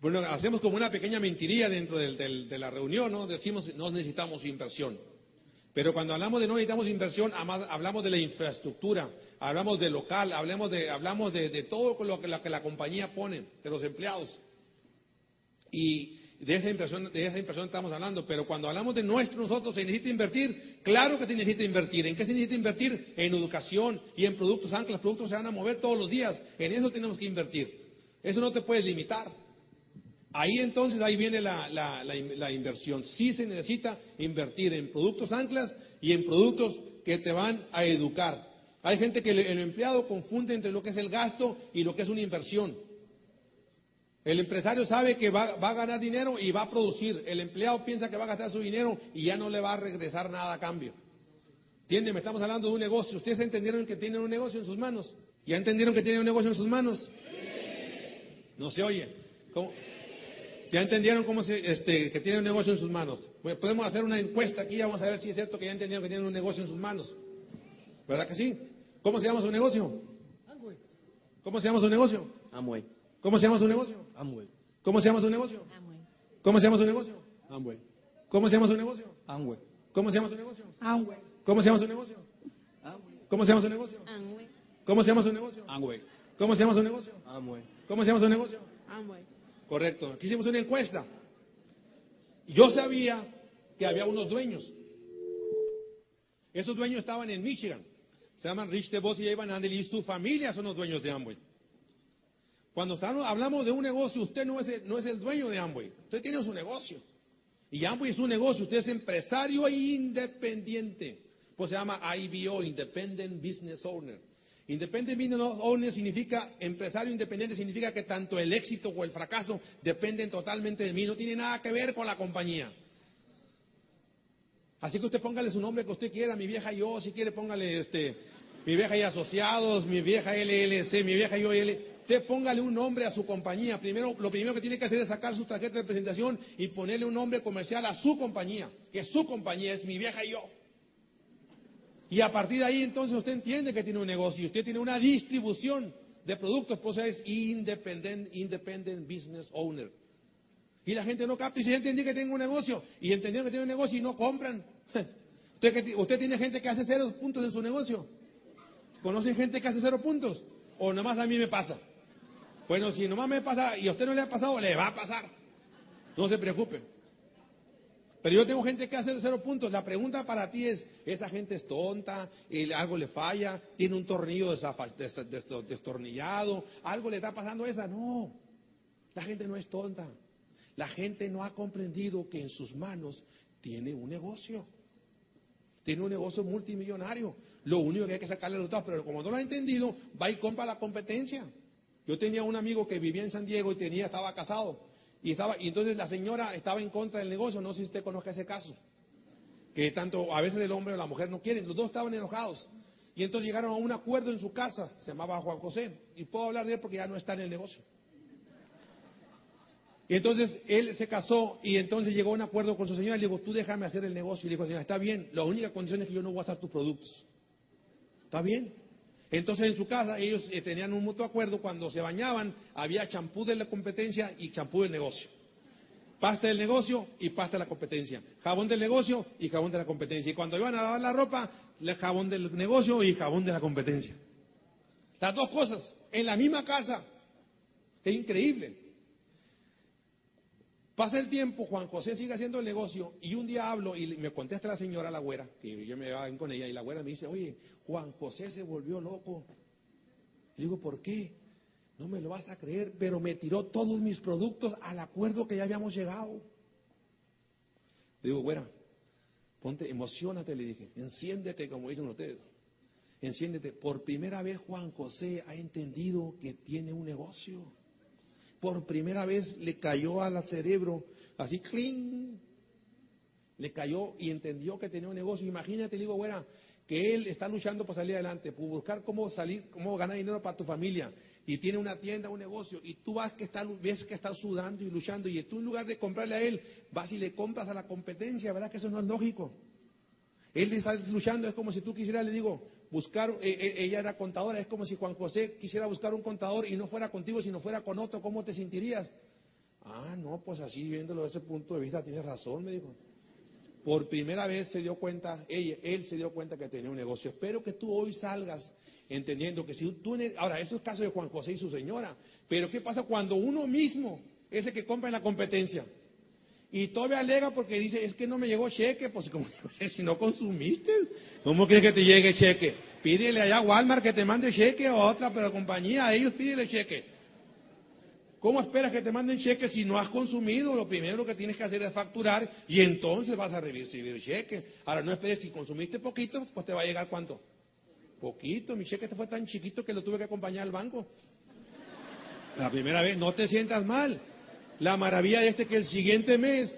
Bueno, hacemos como una pequeña mentiría dentro de la reunión, ¿no? Decimos, no necesitamos inversión. Pero cuando hablamos de no necesitamos inversión, hablamos de la infraestructura, hablamos de local, hablamos de, hablamos de, todo lo lo que la compañía pone, de los empleados. Y de esa inversión, de esa inversión estamos hablando, pero cuando hablamos de nuestro nosotros, ¿se necesita invertir? Claro que se necesita invertir. ¿En qué se necesita invertir? En educación y en productos, aunque los productos se van a mover todos los días. En eso tenemos que invertir. Eso no te puedes limitar. Ahí entonces, ahí viene la, la, inversión. Sí se necesita invertir en productos anclas y en productos que te van a educar. Hay gente que el empleado confunde entre lo que es el gasto y lo que es una inversión. El empresario sabe que va, a ganar dinero y va a producir. El empleado piensa que va a gastar su dinero y ya no le va a regresar nada a cambio. ¿Entienden? Me estamos hablando de un negocio. ¿Ustedes entendieron que tienen un negocio en sus manos? ¿Ya entendieron que tienen un negocio en sus manos? No se oye. ¿Ya entendieron cómo se, este, que tienen un negocio en sus manos? podemos hacer una encuesta aquí, vamos a ver si es cierto que ya entendieron que tienen un negocio en sus manos. ¿Verdad que sí? ¿Cómo se llama su negocio? ¿Cómo se llama su negocio? Amway. ¿Cómo se llama su negocio? Amway. ¿Cómo se llama su negocio? Amway. ¿Cómo se llama su negocio? Amway. ¿Cómo se llama su negocio? Amway. ¿Cómo se llama su negocio? Amway. ¿Cómo se llama su negocio? Amway. ¿Cómo se llama su negocio? Amway. ¿Cómo se llama su negocio? Amway. ¿Cómo se llama su negocio? Amway. ¿Cómo se llama su negocio? Amway. Correcto. Aquí hicimos una encuesta. Yo sabía que había unos dueños. Esos dueños estaban en Michigan. Se llaman Rich DeVos y Evan Andel y su familia son los dueños de Amway. Cuando hablamos de un negocio, usted no es, el, no es el dueño de Amway, usted tiene su negocio. Y Amway es un negocio, usted es empresario e independiente. Pues se llama IBO, Independent Business Owner. Independent Business Owner significa, empresario independiente significa que tanto el éxito o el fracaso dependen totalmente de mí, no tiene nada que ver con la compañía. Así que usted póngale su nombre que usted quiera, mi vieja yo, si quiere póngale este, mi vieja y asociados, mi vieja LLC, mi vieja yo L. Usted póngale un nombre a su compañía. Primero, lo primero que tiene que hacer es sacar su tarjeta de presentación y ponerle un nombre comercial a su compañía, que su compañía es mi vieja y yo. Y a partir de ahí entonces usted entiende que tiene un negocio, usted tiene una distribución de productos, pues es independent, independent business owner. Y la gente no capta y si entiende que tiene un negocio y entendiendo que tiene un negocio y no compran. (laughs) Usted, usted tiene gente que hace cero puntos en su negocio. ¿Conocen gente que hace cero puntos? ¿O nomás a mí me pasa? Bueno, si nomás me pasa y a usted no le ha pasado, le va a pasar. No se preocupe. Pero yo tengo gente que hace cero puntos. La pregunta para ti es, ¿esa gente es tonta? ¿Algo le falla? ¿Tiene un tornillo destornillado? ¿Algo le está pasando a esa? No. La gente no es tonta. La gente no ha comprendido que en sus manos tiene un negocio. Tiene un negocio multimillonario. Lo único que hay que sacarle los datos, pero como no lo ha entendido, va y compra la competencia. Yo tenía un amigo que vivía en San Diego y tenía, estaba casado. Y, estaba, y entonces la señora estaba en contra del negocio. No sé si usted conozca ese caso. Que tanto a veces el hombre o la mujer no quieren. Los dos estaban enojados. Y entonces llegaron a un acuerdo en su casa. Se llamaba Juan José. Y puedo hablar de él porque ya no está en el negocio. Y entonces él se casó y entonces llegó a un acuerdo con su señora y le dijo, tú déjame hacer el negocio. Y le dijo, señora, está bien, la única condición es que yo no voy a hacer tus productos. ¿Está bien? Entonces en su casa ellos eh, tenían un mutuo acuerdo, cuando se bañaban había champú de la competencia y champú del negocio. Pasta del negocio y pasta de la competencia. Jabón del negocio y jabón de la competencia. Y cuando iban a lavar la ropa, jabón del negocio y jabón de la competencia. Las dos cosas en la misma casa. Es increíble. Pasa el tiempo, Juan José sigue haciendo el negocio y un día hablo y me contesta la señora, la güera, que yo me iba con ella y la güera me dice, oye, Juan José se volvió loco. Le digo, ¿por qué? No me lo vas a creer, pero me tiró todos mis productos al acuerdo que ya habíamos llegado. Le digo, güera, ponte, emocionate, le dije, enciéndete, como dicen ustedes. Enciéndete. Por primera vez Juan José ha entendido que tiene un negocio. Por primera vez le cayó al cerebro, así, cling. Le cayó y entendió que tenía un negocio. Imagínate, le digo, güera, que él está luchando por salir adelante, por buscar cómo salir, cómo ganar dinero para tu familia, y tiene una tienda, un negocio, y tú vas que está, ves que está sudando y luchando, y tú en lugar de comprarle a él, vas y le compras a la competencia, ¿verdad que eso no es lógico? Él está luchando, es como si tú quisieras, le digo, buscar, eh, eh, ella era contadora, es como si Juan José quisiera buscar un contador y no fuera contigo, sino fuera con otro, ¿cómo te sentirías? Ah, no, pues así viéndolo desde ese punto de vista, tienes razón, me dijo. por primera vez se dio cuenta, ella, él se dio cuenta que tenía un negocio. Espero que tú hoy salgas entendiendo que si tú... Ahora, eso es caso de Juan José y su señora, pero ¿qué pasa cuando uno mismo es el que compra en la competencia? Y todavía alega porque dice, es que no me llegó cheque, pues como, (laughs) si no consumiste, ¿cómo quieres que te llegue cheque? Pídele allá a Walmart que te mande cheque o a otra pero compañía, a ellos pídele cheque. ¿Cómo esperas que te manden cheque si no has consumido? Lo primero que tienes que hacer es facturar y entonces vas a recibir cheque. Ahora no esperes, si consumiste poquito, pues te va a llegar cuánto. Poquito, mi cheque te fue tan chiquito que lo tuve que acompañar al banco. La primera vez, no te sientas mal. La maravilla de este que el siguiente mes,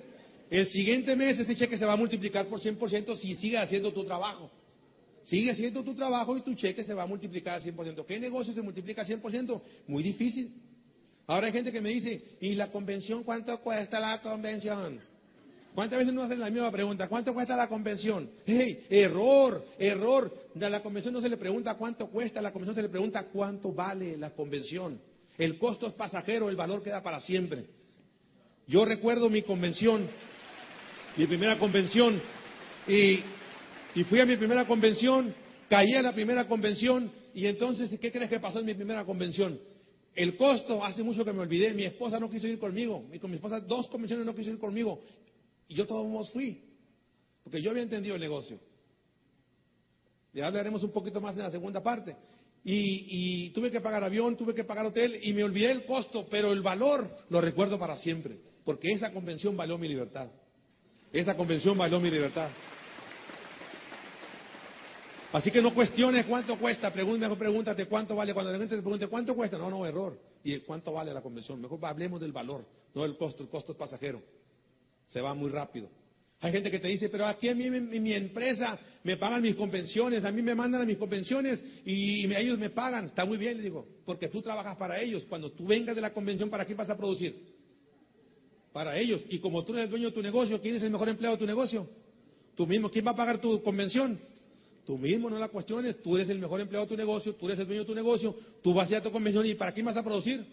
el siguiente mes ese cheque se va a multiplicar por 100% si sigue haciendo tu trabajo. Sigue haciendo tu trabajo y tu cheque se va a multiplicar al 100%. ¿Qué negocio se multiplica al 100%? Muy difícil. Ahora hay gente que me dice, ¿y la convención cuánto cuesta la convención? ¿Cuántas veces nos hacen la misma pregunta? ¿Cuánto cuesta la convención? ¡Hey! Error, error. A la convención no se le pregunta cuánto cuesta, a la convención se le pregunta cuánto vale la convención. El costo es pasajero, el valor queda para siempre. Yo recuerdo mi convención, mi primera convención, y, fui a mi primera convención, caí en la primera convención, y entonces, ¿qué crees que pasó en mi primera convención? El costo, hace mucho que me olvidé, mi esposa no quiso ir conmigo, y con mi esposa dos convenciones no quiso ir conmigo, y yo todos fui, porque yo había entendido el negocio. Ya hablaremos un poquito más en la segunda parte. Y, y, tuve que pagar avión, tuve que pagar hotel y me olvidé el costo, pero el valor lo recuerdo para siempre porque esa convención valió mi libertad. Esa convención valió mi libertad. Así que no cuestiones cuánto cuesta, pregúntame, pregúntate cuánto vale. Cuando la gente te pregunte cuánto cuesta, no, no, error. ¿Y cuánto vale la convención? Mejor hablemos del valor, no del costo. El costo es pasajero. Se va muy rápido. Hay gente que te dice, pero aquí a mí mi, mi empresa me pagan mis convenciones, a mí me mandan a mis convenciones y, y ellos me pagan. Está muy bien, le digo, porque tú trabajas para ellos. Cuando tú vengas de la convención, ¿para qué vas a producir? Para ellos. Y como tú eres el dueño de tu negocio, ¿quién es el mejor empleado de tu negocio? Tú mismo. ¿Quién va a pagar tu convención? Tú mismo, no la cuestiones. Tú eres el mejor empleado de tu negocio, tú eres el dueño de tu negocio, tú vas a ir a tu convención y ¿para quién vas a producir?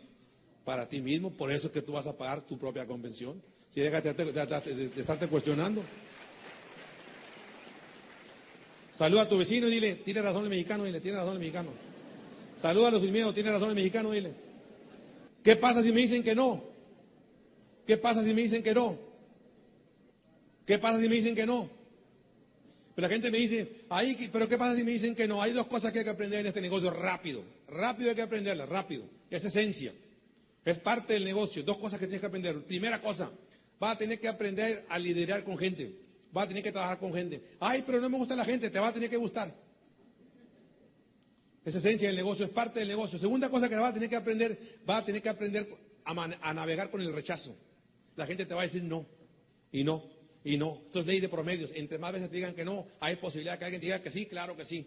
Para ti mismo. Por eso es que tú vas a pagar tu propia convención. Si déjate de, estarte cuestionando. Saluda a tu vecino y dile, tiene razón el mexicano, dile, tiene razón el mexicano. Saluda a los miedo, tiene razón el mexicano, dile. ¿Qué pasa si me dicen que no? ¿Qué pasa si me dicen que no? ¿Qué pasa si me dicen que no? Pero la gente me dice, ahí, pero ¿qué pasa si me dicen que no? Hay dos cosas que hay que aprender en este negocio rápido. Rápido hay que aprenderlas, rápido. Es esencia. Es parte del negocio. Dos cosas que tienes que aprender. Primera cosa, vas a tener que aprender a liderar con gente. Vas a tener que trabajar con gente. Ay, pero no me gusta la gente, te va a tener que gustar. Es esencia del negocio, es parte del negocio. Segunda cosa que vas a tener que aprender, vas a tener que aprender a navegar con el rechazo la gente te va a decir no, y no, y no. Esto es ley de promedios. Entre más veces te digan que no, hay posibilidad que alguien diga que sí, claro que sí.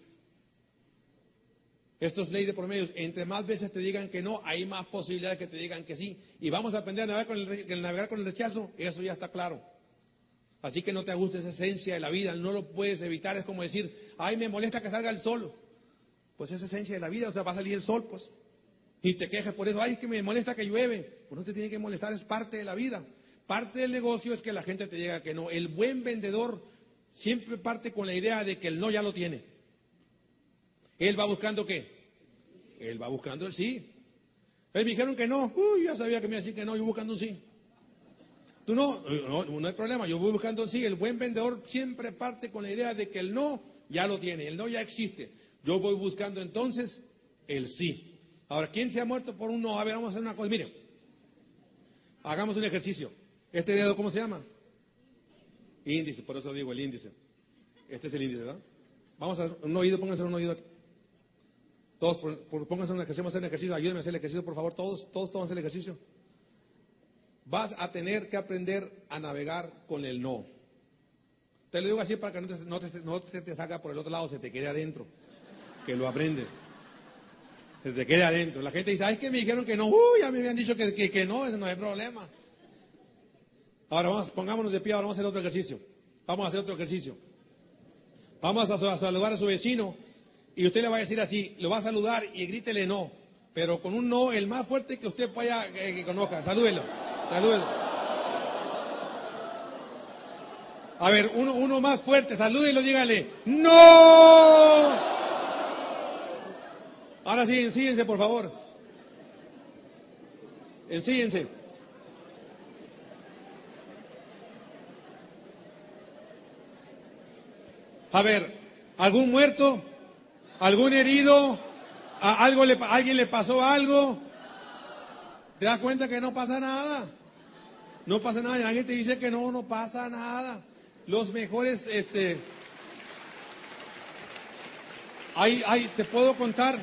Esto es ley de promedios. Entre más veces te digan que no, hay más posibilidades que te digan que sí. Y vamos a aprender a navegar con el, navegar con el rechazo. Eso ya está claro. Así que no te guste esa esencia de la vida. No lo puedes evitar. Es como decir, ay, me molesta que salga el sol. Pues esa esencia de la vida. O sea, va a salir el sol, pues. Y te quejas por eso. Ay, es que me molesta que llueve. Pues no te tiene que molestar. Es parte de la vida. Parte del negocio es que la gente te diga que no. El buen vendedor siempre parte con la idea de que el no ya lo tiene. Él va buscando qué? Él va buscando el sí. Él me dijeron que no. Uy, ya sabía que me iba a decir que no, yo buscando un sí. Tú no, no, no hay problema, yo voy buscando el sí. El buen vendedor siempre parte con la idea de que el no ya lo tiene, el no ya existe. Yo voy buscando entonces el sí. Ahora, ¿quién se ha muerto por un no? A ver, vamos a hacer una cosa. Mire, hagamos un ejercicio. ¿Este dedo cómo se llama? Índice, por eso digo el índice. Este es el índice, ¿verdad? Vamos a un oído, pónganse un oído aquí. Todos, pónganse un ejercicio, vamos a hacer un ejercicio, ayúdenme a hacer el ejercicio, por favor, todos, todos, todos hacer el ejercicio. Vas a tener que aprender a navegar con el no. Te lo digo así para que no te, no te, no te salga por el otro lado, se te quede adentro. Que lo aprende. Se te quede adentro. La gente dice, ay, es que me dijeron que no. Uy, ya me habían dicho que, que, que no, eso no hay problema. Ahora vamos, pongámonos de pie, ahora vamos a hacer otro ejercicio. Vamos a hacer otro ejercicio. Vamos a, saludar a su vecino y usted le va a decir así, lo va a saludar y grítele no, pero con un no el más fuerte que usted vaya eh, que conozca. Salúdelo, salúdelo. A ver, uno, uno más fuerte, salúdelo, dígale, ¡No! Ahora sí, ensíense, por favor. Ensíense. A ver, ¿algún muerto? ¿Algún herido? ¿A algo le, ¿Alguien le pasó algo? ¿Te das cuenta que no pasa nada? No pasa nada. Y la gente dice que no, no pasa nada. Los mejores, este, hay, hay, te puedo contar,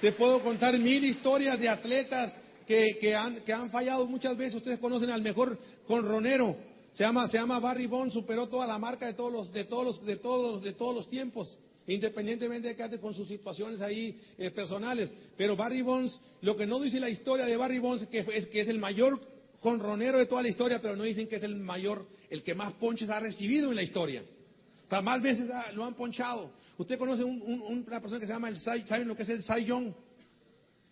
te puedo contar mil historias de atletas que, que, han, que han fallado muchas veces. Ustedes conocen al mejor conronero. Se llama, se llama Barry Bonds, superó toda la marca de todos los, de todos los, de todos, de todos los tiempos independientemente de que ande con sus situaciones ahí eh, personales. Pero Barry Bonds, lo que no dice la historia de Barry Bonds que es que es el mayor conronero de toda la historia, pero no dicen que es el mayor, el que más ponches ha recibido en la historia. O sea, más veces lo han ponchado. Usted conoce una persona que se llama el Cy, ¿saben lo que es el Cy Young?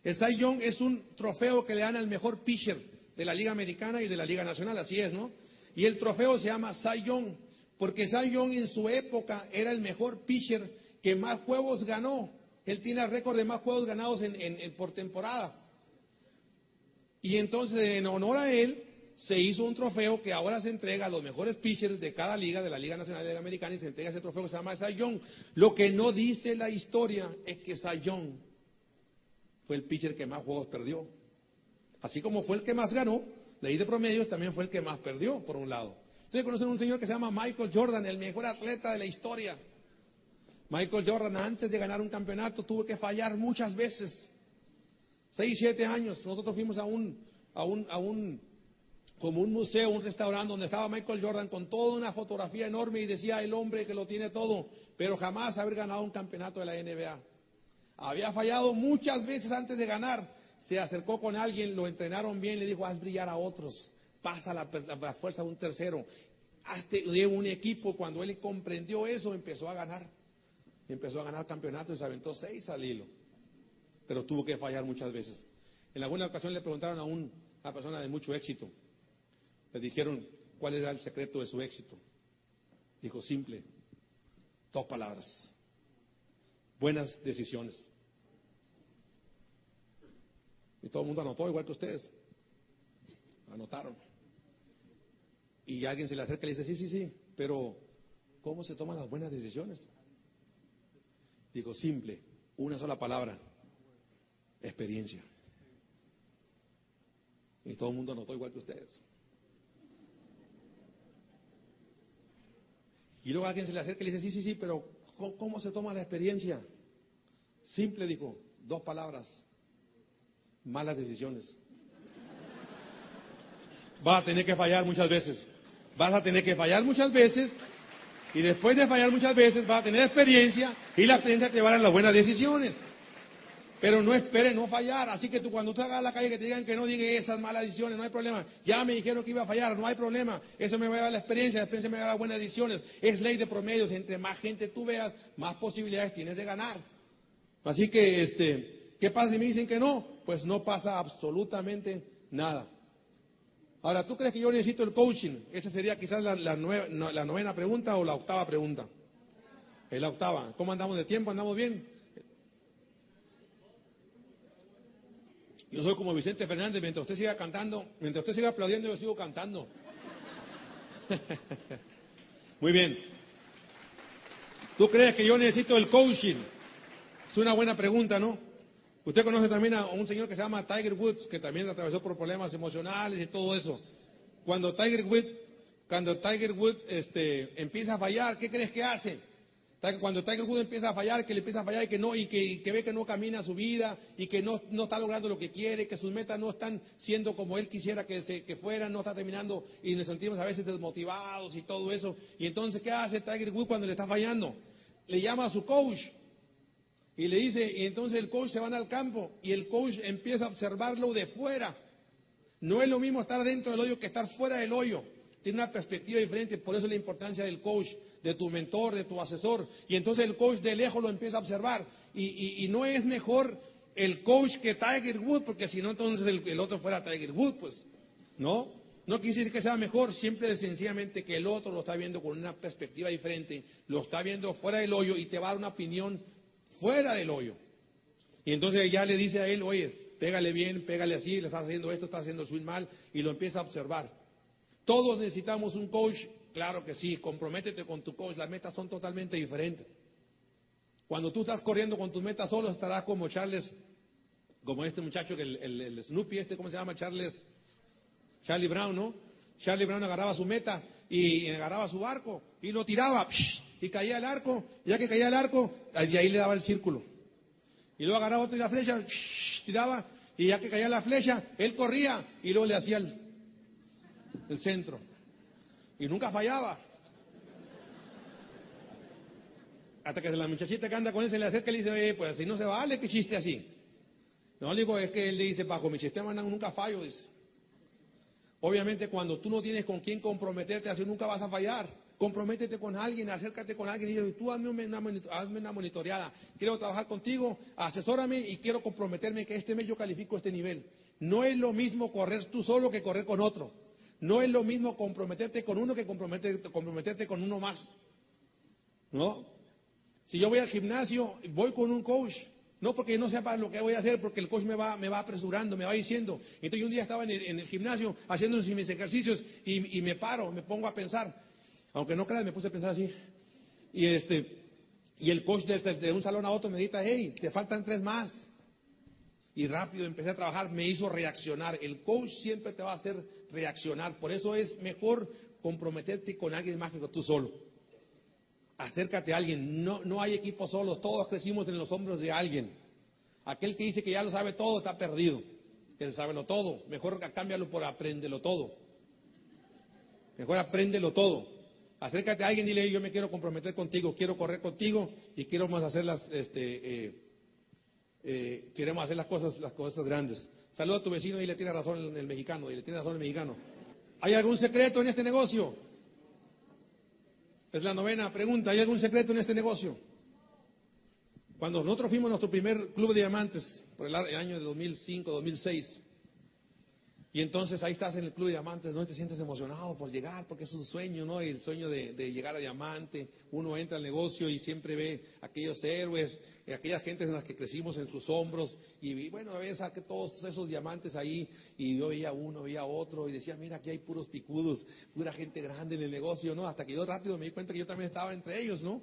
El Cy Young es un trofeo que le dan al mejor pitcher de la Liga Americana y de la Liga Nacional, así es, ¿no? Y el trofeo se llama Cy Young, porque Cy Young en su época era el mejor pitcher que más juegos ganó. Él tiene el récord de más juegos ganados en, por temporada. Y entonces, en honor a él, se hizo un trofeo que ahora se entrega a los mejores pitchers de cada liga, de la Liga Nacional de la Americana, y se entrega ese trofeo que se llama Young. Lo que no dice la historia es que Young fue el pitcher que más juegos perdió. Así como fue el que más ganó, ley de promedios también fue el que más perdió, por un lado. Ustedes conocen a un señor que se llama Michael Jordan, el mejor atleta de la historia. Michael Jordan antes de ganar un campeonato tuvo que fallar muchas veces. Seis, siete años. Nosotros fuimos a un, a un, a un, como un museo, un restaurante donde estaba Michael Jordan con toda una fotografía enorme y decía el hombre que lo tiene todo, pero jamás haber ganado un campeonato de la NBA. Había fallado muchas veces antes de ganar. Se acercó con alguien, lo entrenaron bien, le dijo, haz brillar a otros, pasa la, la fuerza de un tercero, hazte un equipo. Cuando él comprendió eso, empezó a ganar. Empezó a ganar campeonatos y se aventó seis al hilo. Pero tuvo que fallar muchas veces. En alguna ocasión le preguntaron a una persona de mucho éxito. Le dijeron cuál era el secreto de su éxito. Dijo simple, dos palabras. Buenas decisiones. Y todo el mundo anotó igual que ustedes. Anotaron. Y alguien se le acerca y le dice, sí, sí, sí, pero ¿cómo se toman las buenas decisiones? Digo, simple, una sola palabra, experiencia. Y todo el mundo notó igual que ustedes. Y luego alguien se le acerca y le dice, sí, sí, sí, pero ¿cómo, se toma la experiencia? Simple, dijo, dos palabras, malas decisiones. Vas a tener que fallar muchas veces. Vas a tener que fallar muchas veces y después de fallar muchas veces vas a tener experiencia y la experiencia te va a dar las buenas decisiones. Pero no esperes no fallar. Así que tú cuando tú hagas la calle que te digan que no digas esas malas decisiones, no hay problema. Ya me dijeron que iba a fallar, no hay problema. Eso me va a dar la experiencia, la experiencia me va a dar buenas decisiones. Es ley de promedios. Entre más gente tú veas, más posibilidades tienes de ganar. Así que, este, ¿qué pasa si me dicen que no? Pues no pasa absolutamente nada. Ahora, ¿tú crees que yo necesito el coaching? Esa sería quizás la, novena pregunta o la octava pregunta. Es la octava. ¿Cómo andamos de tiempo? ¿Andamos bien? Yo soy como Vicente Fernández, mientras usted siga cantando, mientras usted siga aplaudiendo, yo sigo cantando. (laughs) Muy bien. ¿Tú crees que yo necesito el coaching? Es una buena pregunta, ¿no? Usted conoce también a un señor que se llama Tiger Woods, que también atravesó por problemas emocionales y todo eso. Cuando Tiger Woods, cuando Tiger Woods este, empieza a fallar, ¿qué crees que hace? Cuando Tiger Woods empieza a fallar, que le empieza a fallar y que no y que, ve que no camina su vida y que no, no, está logrando lo que quiere, que sus metas no están siendo como él quisiera que, se, que fueran, no está terminando y nos sentimos a veces desmotivados y todo eso. Y entonces, ¿qué hace Tiger Woods cuando le está fallando? Le llama a su coach y le dice, y entonces el coach se va al campo y el coach empieza a observarlo de fuera. No es lo mismo estar dentro del hoyo que estar fuera del hoyo. Tiene una perspectiva diferente, por eso la importancia del coach, de tu mentor, de tu asesor. Y entonces el coach de lejos lo empieza a observar. Y, no es mejor el coach que Tiger Woods, porque si no, entonces el, otro fuera Tiger Woods, pues. ¿No? No quise decir que sea mejor, siempre sencillamente que el otro lo está viendo con una perspectiva diferente, lo está viendo fuera del hoyo y te va a dar una opinión fuera del hoyo. Y entonces ya le dice a él, oye, pégale bien, pégale así, le estás haciendo esto, estás haciendo swing mal, y lo empieza a observar. Todos necesitamos un coach, claro que sí, comprométete con tu coach, las metas son totalmente diferentes. Cuando tú estás corriendo con tus metas solo, estarás como Charles, como este muchacho, el, el, Snoopy, este, ¿cómo se llama? Charles, Charlie Brown, ¿no? Charlie Brown agarraba su meta y agarraba su arco y lo tiraba y caía el arco, ya que caía el arco, de ahí le daba el círculo. Y luego agarraba otra y la flecha, tiraba, y ya que caía la flecha, él corría y luego le hacía el, el centro. Y nunca fallaba. Hasta que la muchachita que anda con él se le acerca y le dice, pues así no se vale, que chiste así. No, le digo, es que él le dice, bajo mi sistema nunca fallo, dice. Obviamente cuando tú no tienes con quién comprometerte, así nunca vas a fallar. Comprométete con alguien, acércate con alguien y dile, tú hazme una, hazme una monitoreada. Quiero trabajar contigo, asesórame y quiero comprometerme que este mes yo califico este nivel. No es lo mismo correr tú solo que correr con otro. No es lo mismo comprometerte con uno que comprometerte, comprometerte con uno más. ¿No? Si yo voy al gimnasio, voy con un coach. No porque no sepa lo que voy a hacer, porque el coach me va, me va apresurando, me va diciendo. Entonces yo un día estaba en el, gimnasio haciendo mis ejercicios y, y, me paro, me pongo a pensar. Aunque no creas, me puse a pensar así. Y este, y el coach de, un salón a otro me dice, hey, te faltan tres más. Y rápido empecé a trabajar, me hizo reaccionar. El coach siempre te va a hacer reaccionar. Por eso es mejor comprometerte con alguien más que tú solo. Acércate a alguien. No, no hay equipos solos, todos crecimos en los hombros de alguien. Aquel que dice que ya lo sabe todo está perdido. Él sabe todo. Mejor cámbialo por apréndelo todo. Mejor apréndelo todo. Acércate a alguien y dile, yo me quiero comprometer contigo, quiero correr contigo y quiero más hacer las, este, eh, eh, queremos hacer las cosas, las cosas grandes. Saluda a tu vecino y le tiene razón el mexicano, y le tiene razón el mexicano. ¿Hay algún secreto en este negocio? Es la novena pregunta, ¿hay algún secreto en este negocio? Cuando nosotros fuimos nuestro primer club de diamantes, por el año de 2005, 2006, y entonces ahí estás en el club de diamantes, ¿no? te sientes emocionado por llegar, porque es un sueño, ¿no? Y el sueño de, llegar a diamante. Uno entra al negocio y siempre ve aquellos héroes, aquellas gentes en las que crecimos en sus hombros. Y, bueno, a veces que todos esos diamantes ahí, y yo veía uno, veía otro, y decía, mira, aquí hay puros picudos, pura gente grande en el negocio, ¿no? Hasta que yo rápido me di cuenta que yo también estaba entre ellos, ¿no?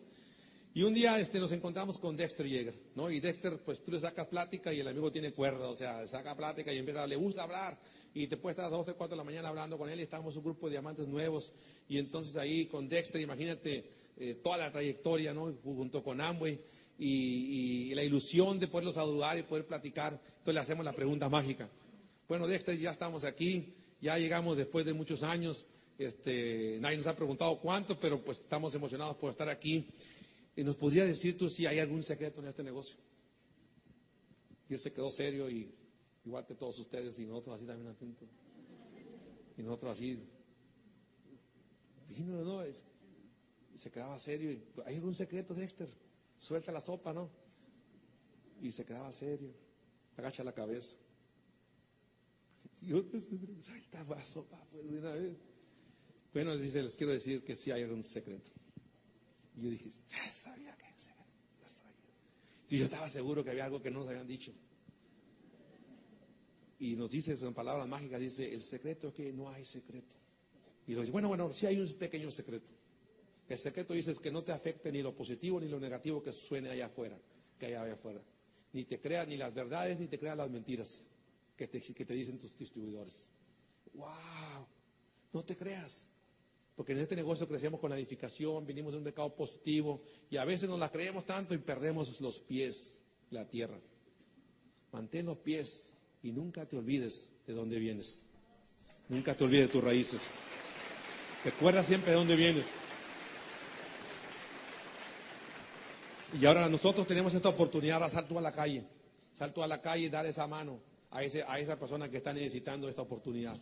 Y un día este, nos encontramos con Dexter Yeager, ¿no? Y Dexter, pues tú le sacas plática y el amigo tiene cuerda, o sea, saca plática y empieza, le gusta hablar y te puedes estar a las 2, 3, 4 de la mañana hablando con él y estábamos un grupo de diamantes nuevos y entonces ahí con Dexter, imagínate eh, toda la trayectoria, ¿no? Junto con Amway y, la ilusión de poderlos saludar y poder platicar, entonces le hacemos la pregunta mágica. Bueno, Dexter, ya estamos aquí, ya llegamos después de muchos años, este, nadie nos ha preguntado cuánto, pero pues estamos emocionados por estar aquí. ¿Y nos podría decir tú si hay algún secreto en este negocio? Y él se quedó serio y igual que todos ustedes y nosotros así también atentos. Y nosotros así. no, no, es, se quedaba serio. Y, ¿Hay algún secreto, Dexter? Suelta la sopa, ¿no? Y se quedaba serio. Agacha la cabeza. Y yo, suelta la sopa, pues, de una vez. Bueno, dice, les quiero decir que sí hay algún secreto. Y yo dije, ya sabía que secreto, ya sabía. Y yo estaba seguro que había algo que no nos habían dicho y nos dice en palabras mágicas, dice, el secreto es que no hay secreto. Y lo dice, bueno, bueno, sí hay un pequeño secreto. El secreto dice es que no te afecte ni lo positivo ni lo negativo que suene allá afuera, que allá afuera. Ni te creas ni las verdades ni te creas las mentiras que te, que te dicen tus distribuidores. ¡Wow! No te creas. Porque en este negocio crecemos con la edificación, vinimos de un mercado positivo y a veces nos la creemos tanto y perdemos los pies, la tierra. Mantén los pies y nunca te olvides de dónde vienes. Nunca te olvides de tus raíces. Recuerda siempre de dónde vienes. Y ahora nosotros tenemos esta oportunidad, de salto a la calle. Salto a la calle y dar esa mano a, ese, a esa persona que está necesitando esta oportunidad.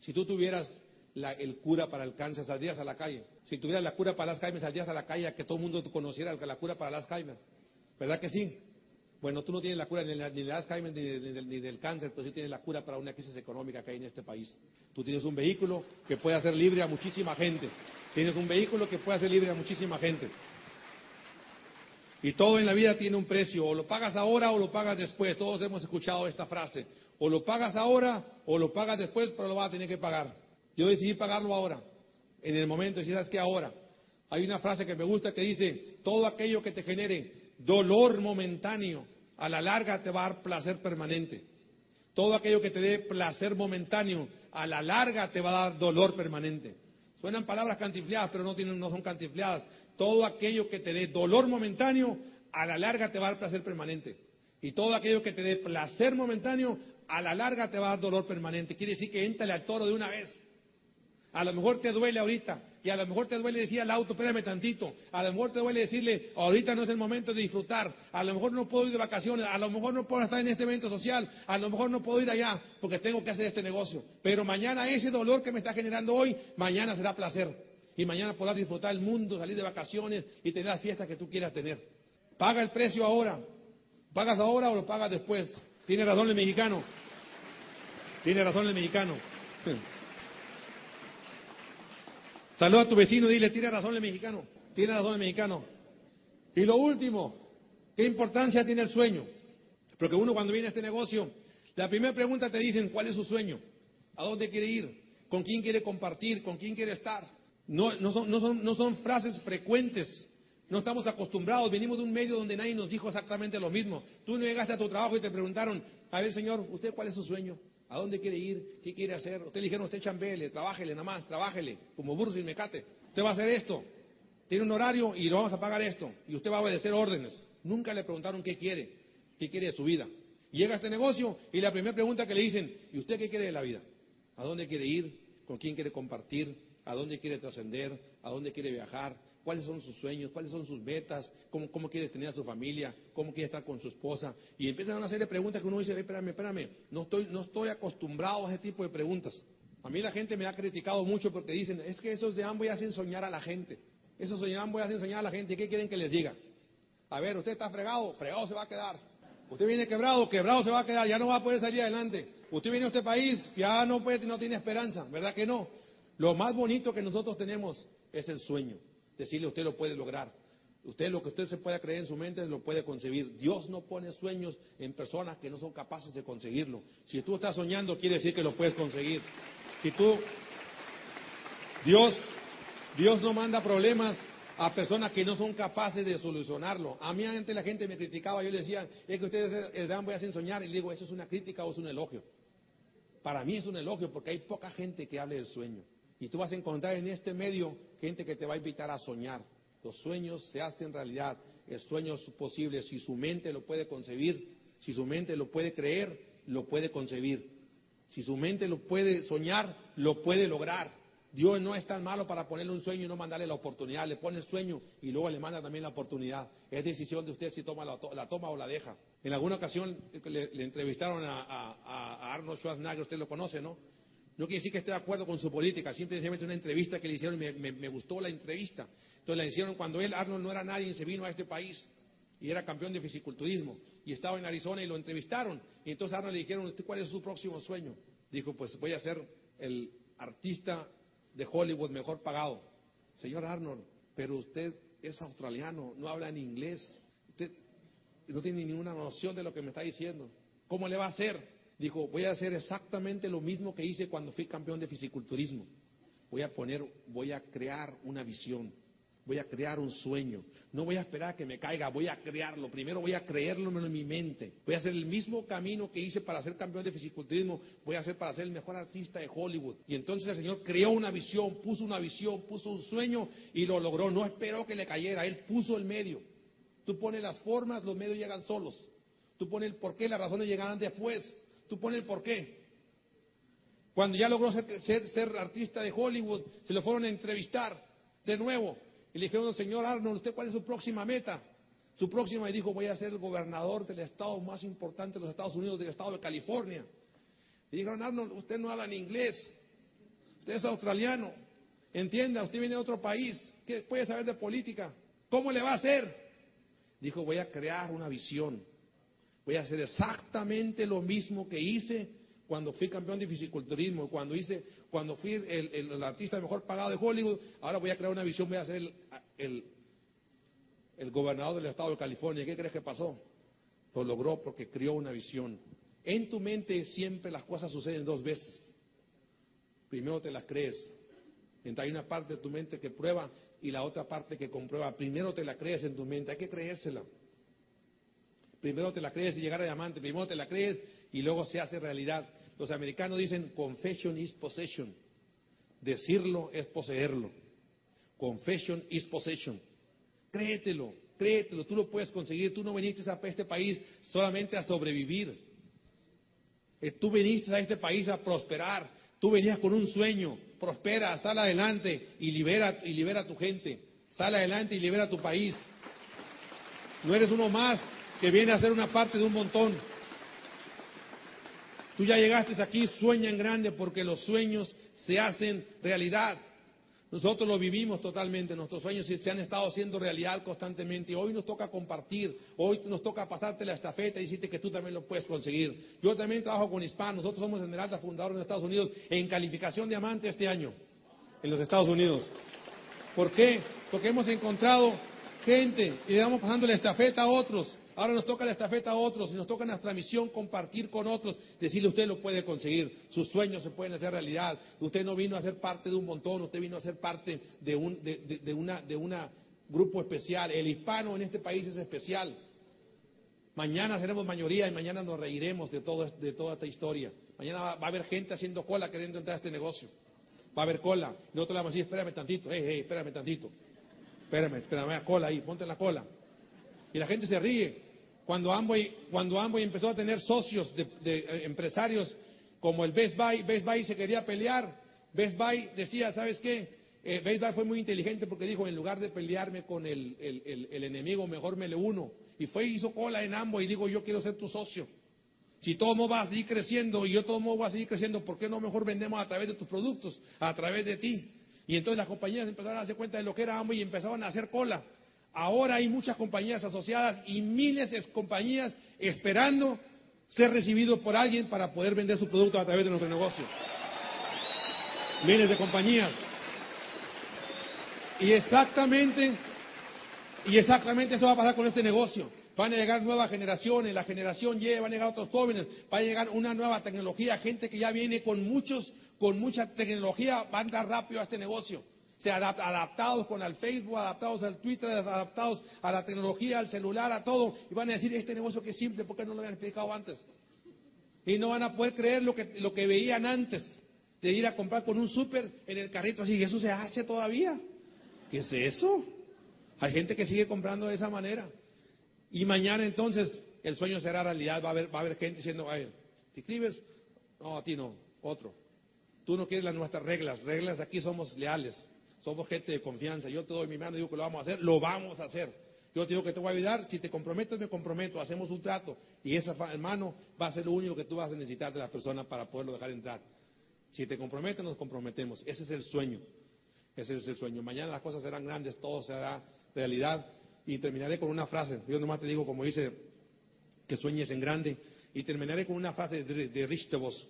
Si tú tuvieras el cura para el cáncer, saldrías a la calle. Si tuvieras la cura para las Alzheimer, saldrías a la calle a que todo el mundo conociera la cura para las Alzheimer. ¿Verdad que sí? Bueno, tú no tienes la cura ni, de ni del ni, ni, del cáncer, pero sí tienes la cura para una crisis económica que hay en este país. Tú tienes un vehículo que puede hacer libre a muchísima gente. Tienes un vehículo que puede hacer libre a muchísima gente. Y todo en la vida tiene un precio. O lo pagas ahora o lo pagas después. Todos hemos escuchado esta frase. O lo pagas ahora o lo pagas después, pero lo vas a tener que pagar. Yo decidí pagarlo ahora. En el momento, si sabes que ahora. Hay una frase que me gusta que dice, todo aquello que te genere dolor momentáneo, a la larga te va a dar placer permanente. Todo aquello que te dé placer momentáneo, a la larga te va a dar dolor permanente. Suenan palabras cantifleadas, pero no, tienen, no son cantifleadas. Todo aquello que te dé dolor momentáneo, a la larga te va a dar placer permanente. Y todo aquello que te dé placer momentáneo, a la larga te va a dar dolor permanente. Quiere decir que entra al toro de una vez. A lo mejor te duele ahorita, y a lo mejor te duele decir al auto, espérame tantito. A lo mejor te duele decirle, ahorita no es el momento de disfrutar. A lo mejor no puedo ir de vacaciones. A lo mejor no puedo estar en este evento social. A lo mejor no puedo ir allá porque tengo que hacer este negocio. Pero mañana ese dolor que me está generando hoy, mañana será placer. Y mañana podrás disfrutar el mundo, salir de vacaciones y tener las fiestas que tú quieras tener. Paga el precio ahora. ¿Pagas ahora o lo pagas después? Tiene razón el mexicano. Tiene razón el mexicano. (laughs) Saluda a tu vecino y dile, tiene razón el mexicano, tiene razón el mexicano. Y lo último, ¿qué importancia tiene el sueño? Porque uno cuando viene a este negocio, la primera pregunta te dicen, ¿cuál es su sueño? ¿A dónde quiere ir? ¿Con quién quiere compartir? ¿Con quién quiere estar? No, son, no, son, no son frases frecuentes. No estamos acostumbrados, venimos de un medio donde nadie nos dijo exactamente lo mismo. Tú no llegaste a tu trabajo y te preguntaron, a ver señor, ¿usted cuál es su sueño? ¿A dónde quiere ir? ¿Qué quiere hacer? Usted le dijeron, usted chambele, trabájele nada más, trabájele, como burro sin mecate. Usted va a hacer esto. Tiene un horario y lo vamos a pagar esto. Y usted va a obedecer órdenes. Nunca le preguntaron qué quiere, qué quiere de su vida. Llega a este negocio y la primera pregunta que le dicen, ¿y usted qué quiere de la vida? ¿A dónde quiere ir? ¿Con quién quiere compartir? ¿A dónde quiere trascender? ¿A dónde quiere viajar? Cuáles son sus sueños, cuáles son sus metas, cómo, quiere tener a su familia, cómo quiere estar con su esposa. Y empiezan una serie de preguntas que uno dice, espérame, espérame, no estoy, no estoy acostumbrado a ese tipo de preguntas. A mí la gente me ha criticado mucho porque dicen, es que esos de Amway hacen soñar a la gente. Esos de Amway hacen soñar a la gente. ¿Qué quieren que les diga? A ver, usted está fregado, fregado se va a quedar. Usted viene quebrado, quebrado se va a quedar, ya no va a poder salir adelante. Usted viene a este país, ya no, puede, no tiene esperanza, ¿verdad que no? Lo más bonito que nosotros tenemos es el sueño decirle usted lo puede lograr. Usted lo que usted se pueda creer en su mente lo puede concebir. Dios no pone sueños en personas que no son capaces de conseguirlo. Si tú estás soñando, quiere decir que lo puedes conseguir. Si tú, Dios, Dios no manda problemas a personas que no son capaces de solucionarlo. A mí antes la gente me criticaba, yo le decía, es que ustedes dan voy a hacer soñar, y le digo, ¿eso es una crítica o es un elogio? Para mí es un elogio porque hay poca gente que hable del sueño. Y tú vas a encontrar en este medio gente que te va a invitar a soñar. Los sueños se hacen realidad. El sueño es posible. Si su mente lo puede concebir, si su mente lo puede creer, lo puede concebir. Si su mente lo puede soñar, lo puede lograr. Dios no es tan malo para ponerle un sueño y no mandarle la oportunidad. Le pone el sueño y luego le manda también la oportunidad. Es decisión de usted si toma la, toma o la deja. En alguna ocasión le, entrevistaron a, a Arnold Schwarzenegger, usted lo conoce, ¿no? No quiere decir que esté de acuerdo con su política, simplemente una entrevista que le hicieron y me, gustó la entrevista. Entonces la hicieron cuando él, Arnold, no era nadie se vino a este país y era campeón de fisiculturismo y estaba en Arizona y lo entrevistaron. Y entonces Arnold le dijeron, ¿usted cuál es su próximo sueño? Dijo, pues voy a ser el artista de Hollywood mejor pagado. Señor Arnold, pero usted es australiano, no habla en inglés, usted no tiene ninguna noción de lo que me está diciendo. ¿Cómo le va a hacer? Dijo, voy a hacer exactamente lo mismo que hice cuando fui campeón de fisiculturismo. Voy a poner, voy a crear una visión, voy a crear un sueño. No voy a esperar a que me caiga, voy a crearlo. Primero voy a creerlo en mi mente. Voy a hacer el mismo camino que hice para ser campeón de fisiculturismo, voy a hacer para ser el mejor artista de Hollywood. Y entonces el Señor creó una visión, puso una visión, puso un sueño y lo logró. No esperó que le cayera, Él puso el medio. Tú pones las formas, los medios llegan solos. Tú pones el por qué, las razones llegarán después. Tú pones el por qué. Cuando ya logró ser, ser, artista de Hollywood, se lo fueron a entrevistar de nuevo. Y le dijeron, señor Arnold, ¿usted cuál es su próxima meta? Su próxima, y dijo, voy a ser el gobernador del estado más importante de los Estados Unidos, del estado de California. Y dijeron, Arnold, usted no habla en inglés, usted es australiano, entienda, usted viene de otro país, ¿qué puede saber de política? ¿Cómo le va a hacer? Dijo, voy a crear una visión Voy a hacer exactamente lo mismo que hice cuando fui campeón de fisiculturismo, cuando hice, cuando fui el, artista mejor pagado de Hollywood, ahora voy a crear una visión, voy a ser el, gobernador del estado de California. ¿Qué crees que pasó? Lo logró porque creó una visión. En tu mente siempre las cosas suceden dos veces. Primero te las crees. Entonces hay una parte de tu mente que prueba y la otra parte que comprueba. Primero te la crees en tu mente, hay que creérsela. Primero te la crees y llegar a diamante, primero te la crees y luego se hace realidad. Los americanos dicen confession is possession. Decirlo es poseerlo. Confession is possession. Créetelo, créetelo, tú lo puedes conseguir. Tú no viniste a este país solamente a sobrevivir. Eh, tú viniste a este país a prosperar. Tú venías con un sueño. Prospera, sal adelante y libera, y libera a tu gente. Sal adelante y libera a tu país. No eres uno más que viene a ser una parte de un montón. Tú ya llegaste aquí, sueña en grande porque los sueños se hacen realidad. Nosotros lo vivimos totalmente, nuestros sueños se han estado haciendo realidad constantemente. Hoy nos toca compartir, hoy nos toca pasarte la estafeta y decirte que tú también lo puedes conseguir. Yo también trabajo con Hispan, nosotros somos Esmeralda, fundadores de Estados Unidos, en calificación diamante este año, en los Estados Unidos. ¿Por qué? Porque hemos encontrado gente y le vamos pasando la estafeta a otros. Ahora nos toca la estafeta a otros y nos toca nuestra misión compartir con otros, decirle usted lo puede conseguir, sus sueños se pueden hacer realidad. Usted no vino a ser parte de un montón, usted vino a ser parte de un de, una, de una grupo especial. El hispano en este país es especial. Mañana seremos mayoría y mañana nos reiremos de, todo, de toda esta historia. Mañana va, a haber gente haciendo cola queriendo entrar a este negocio. Va a haber cola. Nosotros le vamos a decir, espérame tantito, hey, hey, espérame tantito. Espérame, espérame, cola ahí, ponte la cola. Y la gente se ríe. Cuando Amway, cuando Amway empezó a tener socios de, eh, empresarios como el Best Buy, Best Buy se quería pelear. Best Buy decía, ¿sabes qué? Eh, Best Buy fue muy inteligente porque dijo, en lugar de pelearme con el, enemigo, mejor me le uno. Y fue hizo cola en Amway y digo, yo quiero ser tu socio. Si todo modo va a seguir creciendo y yo todo modo va a seguir creciendo, ¿por qué no mejor vendemos a través de tus productos, a través de ti? Y entonces las compañías empezaron a darse cuenta de lo que era Amway y empezaron a hacer cola. Ahora hay muchas compañías asociadas y miles de compañías esperando ser recibidos por alguien para poder vender su producto a través de nuestro negocio. Miles de compañías. Y exactamente, y exactamente eso va a pasar con este negocio. Van a llegar nuevas generaciones, la generación Y, van a llegar otros jóvenes, va a llegar una nueva tecnología, gente que ya viene con muchos, con mucha tecnología, va a andar rápido a este negocio se adaptados con el Facebook, adaptados al Twitter, adaptados a la tecnología, al celular, a todo, y van a decir, este negocio que es simple, ¿por qué no lo habían explicado antes? Y no van a poder creer lo que, lo que veían antes, de ir a comprar con un súper en el carrito así, eso se hace todavía. ¿Qué es eso? Hay gente que sigue comprando de esa manera. Y mañana entonces el sueño será realidad, va a haber, va a haber gente diciendo, ay, ¿te escribes? No, a ti no, otro. Tú no quieres las nuestras reglas, reglas aquí somos leales. Somos gente de confianza. Yo te doy mi mano y digo que lo vamos a hacer, lo vamos a hacer. Yo te digo que te voy a ayudar. Si te comprometes, me comprometo. Hacemos un trato. Y esa mano va a ser lo único que tú vas a necesitar de la persona para poderlo dejar entrar. Si te comprometes, nos comprometemos. Ese es el sueño. Ese es el sueño. Mañana las cosas serán grandes, todo será realidad. Y terminaré con una frase. Yo nomás te digo, como dice, que sueñes en grande. Y terminaré con una frase de, de Rich DeVos.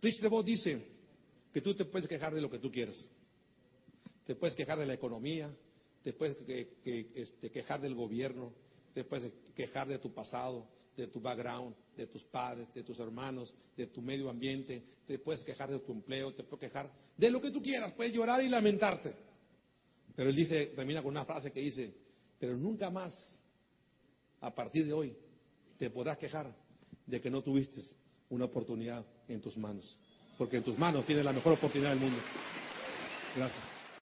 Rich DeVos dice que tú te puedes quejar de lo que tú quieras te puedes quejar de la economía, te puedes este, quejar del gobierno, te puedes quejar de tu pasado, de tu background, de tus padres, de tus hermanos, de tu medio ambiente, te puedes quejar de tu empleo, te puedes quejar de lo que tú quieras, puedes llorar y lamentarte. Pero él dice, termina con una frase que dice, pero nunca más, a partir de hoy, te podrás quejar de que no tuviste una oportunidad en tus manos, porque en tus manos tienes la mejor oportunidad del mundo. Gracias.